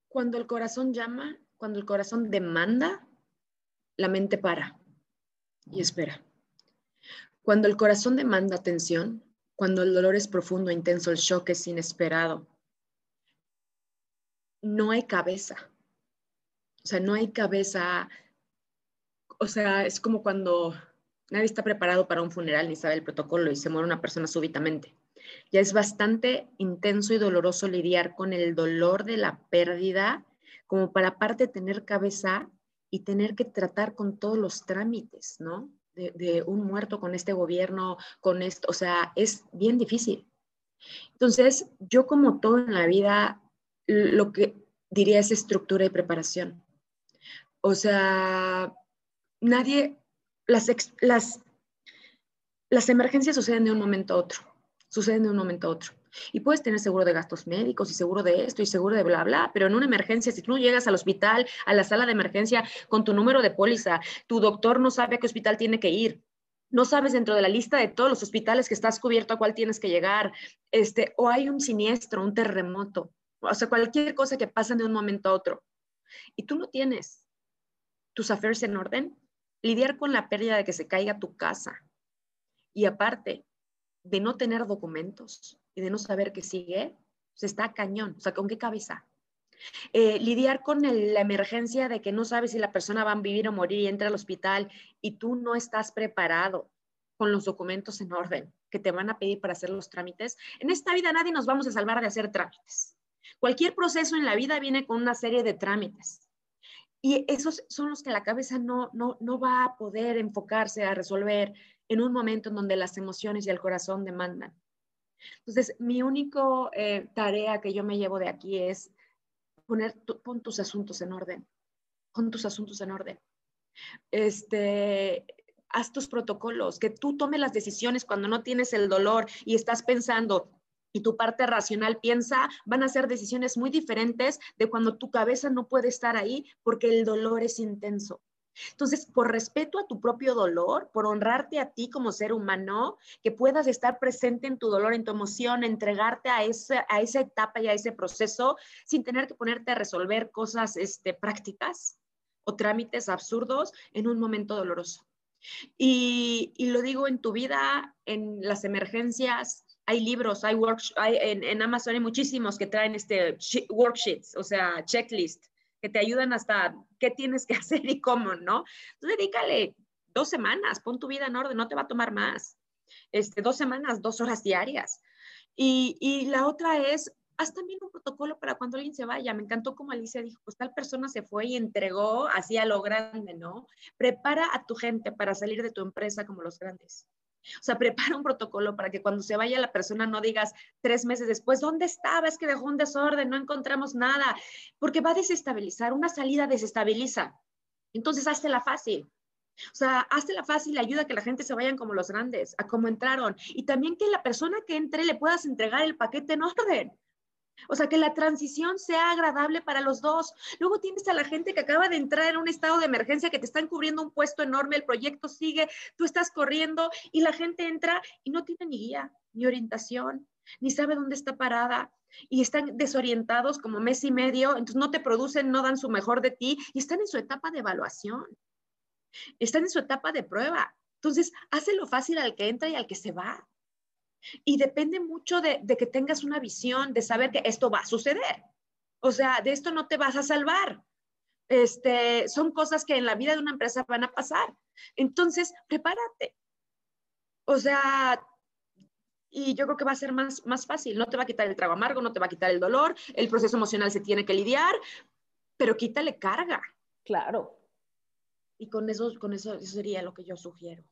cuando el corazón llama, cuando el corazón demanda, la mente para y espera. Cuando el corazón demanda atención, cuando el dolor es profundo, intenso, el shock es inesperado, no hay cabeza o sea, no hay cabeza, o sea, es como cuando nadie está preparado para un funeral ni sabe el protocolo y se muere una persona súbitamente. Ya es bastante intenso y doloroso lidiar con el dolor de la pérdida, como para aparte tener cabeza y tener que tratar con todos los trámites, ¿no? De, un muerto con este gobierno, con esto, o sea, es bien difícil. Entonces, yo como todo en la vida, lo que diría es estructura y preparación. O sea, nadie, las, las, las emergencias suceden de un momento a otro. suceden de un momento a otro. Y puedes tener seguro de gastos médicos y seguro de esto y seguro de bla, bla, pero en una emergencia, si tú no llegas al hospital, a la sala de emergencia con tu número de póliza, tu doctor no sabe a qué hospital tiene que ir, no sabes dentro de la lista de todos los hospitales que estás cubierto a cuál tienes que llegar, este, o hay un siniestro, un terremoto, o sea, cualquier cosa que pasa de un momento a otro. Y tú no tienes tus affairs en orden, lidiar con la pérdida de que se caiga tu casa. Y aparte de no tener documentos y de no saber qué sigue, se pues está cañón. O sea, ¿con qué cabeza? Eh, lidiar con la emergencia de que no sabes si la persona va a vivir o morir y entra al hospital y tú no estás preparado con los documentos en orden que te van a pedir para hacer los trámites. En esta vida nadie nos vamos a salvar de hacer trámites. Cualquier proceso en la vida viene con una serie de trámites. Y esos son los que la cabeza no, no, no va a poder enfocarse a resolver en un momento en donde las emociones y el corazón demandan. Entonces, mi única eh, tarea que yo me llevo de aquí es poner pon tus asuntos en orden, pon tus asuntos en orden. Este, haz tus protocolos, que tú tomes las decisiones cuando no tienes el dolor y estás pensando, y tu parte racional piensa, van a ser decisiones muy diferentes de cuando tu cabeza no puede estar ahí porque el dolor es intenso. Entonces, por respeto a tu propio dolor, por honrarte a ti como ser humano, que puedas estar presente en tu dolor, en tu emoción, entregarte a esa, a esa etapa y a ese proceso sin tener que ponerte a resolver cosas este, prácticas o trámites absurdos en un momento doloroso. Y, y lo digo en tu vida, en las emergencias, hay libros, hay, hay en, Amazon hay muchísimos que traen este worksheets, o sea, checklist, que te ayudan hasta qué tienes que hacer y cómo, ¿no? Entonces, dedícale dos semanas, pon tu vida en orden, no te va a tomar más. Este, dos semanas, dos horas diarias. Y, y la otra es, haz también un protocolo para cuando alguien se vaya. Me encantó como Alicia dijo, pues tal persona se fue y entregó así a lo grande, ¿no? Prepara a tu gente para salir de tu empresa como los grandes. O sea, prepara un protocolo para que cuando se vaya la persona no digas tres meses después, ¿dónde estaba? Es que dejó un desorden, no encontramos nada, porque va a desestabilizar, una salida desestabiliza. Entonces, la fácil. O sea, la fácil, ayuda a que la gente se vayan como los grandes, a cómo entraron. Y también que la persona que entre le puedas entregar el paquete en orden. O sea, que la transición sea agradable para los dos. Luego tienes a la gente que acaba de entrar en un estado de emergencia, que te están cubriendo un puesto enorme, el proyecto sigue, tú estás corriendo y la gente entra y no tiene ni guía, ni orientación, ni sabe dónde está parada y están desorientados como mes y medio, entonces no te producen, no dan su mejor de ti y están en su etapa de evaluación, están en su etapa de prueba. Entonces, lo fácil al que entra y al que se va. Y depende mucho de, que tengas una visión, de saber que esto va a suceder. O sea, de esto no te vas a salvar. Este, son cosas que en la vida de una empresa van a pasar. Entonces, prepárate. O sea, y yo creo que va a ser más, más fácil. No te va a quitar el trago amargo, no te va a quitar el dolor, el proceso emocional se tiene que lidiar, pero quítale carga. Claro. Y con eso, con eso, eso sería lo que yo sugiero.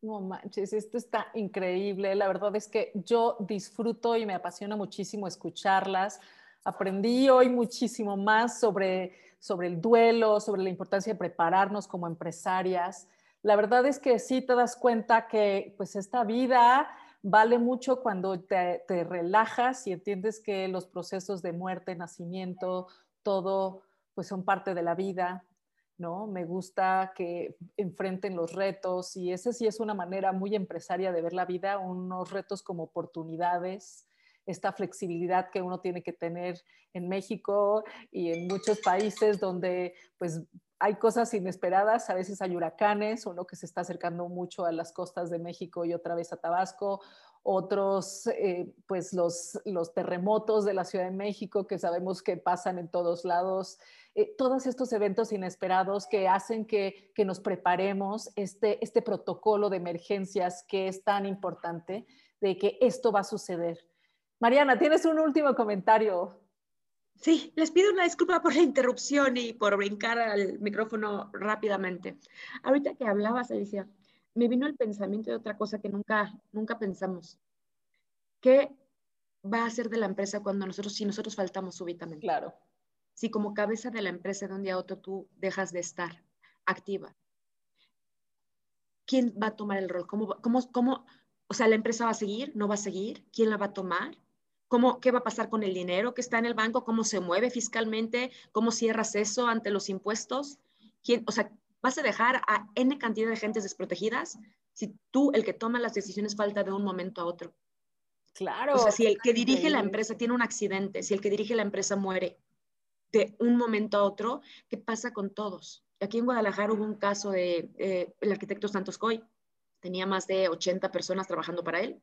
No manches, esto está increíble. La verdad es que yo disfruto y me apasiona muchísimo escucharlas. Aprendí hoy muchísimo más sobre, sobre el duelo, sobre la importancia de prepararnos como empresarias. La verdad es que sí te das cuenta que pues esta vida vale mucho cuando te, te relajas y entiendes que los procesos de muerte, nacimiento, todo pues son parte de la vida, ¿no? Me gusta que enfrenten los retos y esa sí es una manera muy empresaria de ver la vida, unos retos como oportunidades, esta flexibilidad que uno tiene que tener en México y en muchos países donde pues hay cosas inesperadas, a veces hay huracanes, uno que se está acercando mucho a las costas de México y otra vez a Tabasco, otros, eh, pues los, los terremotos de la Ciudad de México que sabemos que pasan en todos lados, eh, todos estos eventos inesperados que hacen que, que nos preparemos este, este protocolo de emergencias que es tan importante de que esto va a suceder. Mariana, ¿tienes un último comentario? Sí, les pido una disculpa por la interrupción y por brincar al micrófono rápidamente. Ahorita que hablabas, Alicia, me vino el pensamiento de otra cosa que nunca, nunca pensamos. ¿Qué va a hacer de la empresa cuando nosotros, si nosotros faltamos súbitamente? Claro. Si como cabeza de la empresa de un día a otro tú dejas de estar activa, ¿quién va a tomar el rol? ¿Cómo, cómo, cómo, O sea, ¿la empresa va a seguir? ¿No va a seguir? ¿Quién la va a tomar? ¿Cómo, ¿Qué va a pasar con el dinero que está en el banco? ¿Cómo se mueve fiscalmente? ¿Cómo cierras eso ante los impuestos? ¿Quién, o sea, ¿vas a dejar a N cantidad de gentes desprotegidas si tú, el que toma las decisiones, falta de un momento a otro? Claro. O sea, si el que dirige la empresa tiene un accidente, si el que dirige la empresa muere de un momento a otro, ¿qué pasa con todos? Aquí en Guadalajara hubo un caso de eh, el arquitecto Santos Coy. Tenía más de 80 personas trabajando para él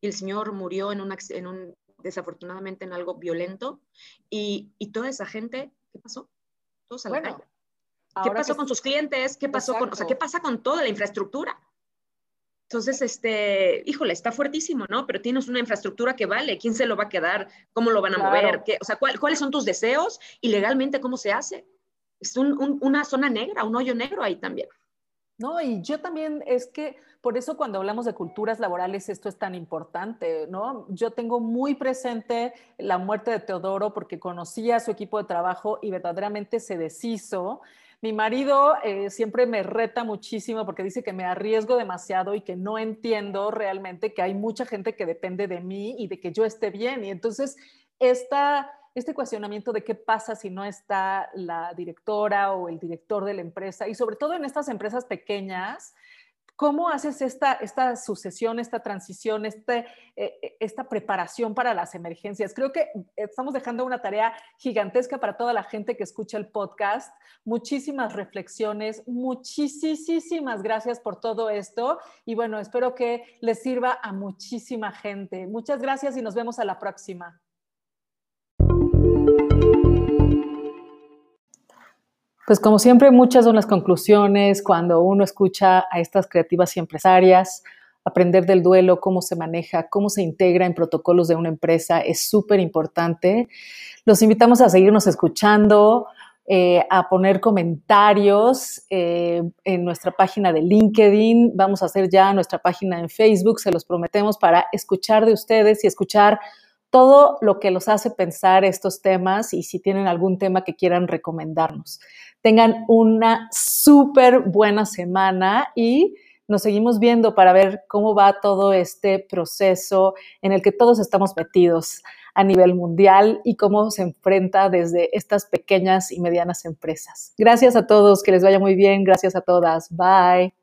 y el señor murió en un, en un desafortunadamente en algo violento y, y toda esa gente, ¿qué pasó? Todos a la calle. ¿Qué pasó con sus clientes? ¿Qué pasó con, o sea, qué pasa con toda la infraestructura? Entonces, este, híjole, está fuertísimo, ¿no? Pero tienes una infraestructura que vale, ¿quién se lo va a quedar? ¿Cómo lo van a mover? ¿Qué, o sea, ¿cuáles son tus deseos? Y legalmente, ¿cómo se hace? Es una zona negra, un hoyo negro ahí también. No, y yo también es que por eso cuando hablamos de culturas laborales esto es tan importante, ¿no? Yo tengo muy presente la muerte de Teodoro porque conocía a su equipo de trabajo y verdaderamente se deshizo mi marido eh, siempre me reta muchísimo porque dice que me arriesgo demasiado y que no entiendo realmente que hay mucha gente que depende de mí y de que yo esté bien. Y entonces, esta, este cuestionamiento de qué pasa si no está la directora o el director de la empresa, y sobre todo en estas empresas pequeñas, ¿Cómo haces esta, esta sucesión, esta transición, este, eh, eh, esta preparación para las emergencias? Creo que estamos dejando una tarea gigantesca para toda la gente que escucha el podcast. Muchísimas reflexiones, muchísimas gracias por todo esto y bueno, espero que les sirva a muchísima gente. Muchas gracias y nos vemos a la próxima. Pues como siempre, muchas son las conclusiones cuando uno escucha a estas creativas y empresarias. Aprender del duelo, cómo se maneja, cómo se integra en protocolos de una empresa es súper importante. Los invitamos a seguirnos escuchando, eh, a poner comentarios eh, en nuestra página de LinkedIn. Vamos a hacer ya nuestra página en Facebook, se los prometemos, para escuchar de ustedes y escuchar todo lo que los hace pensar estos temas y si tienen algún tema que quieran recomendarnos. Tengan una súper buena semana y nos seguimos viendo para ver cómo va todo este proceso en el que todos estamos metidos a nivel mundial y cómo se enfrenta desde estas pequeñas y medianas empresas. Gracias a todos, que les vaya muy bien, gracias a todas, bye.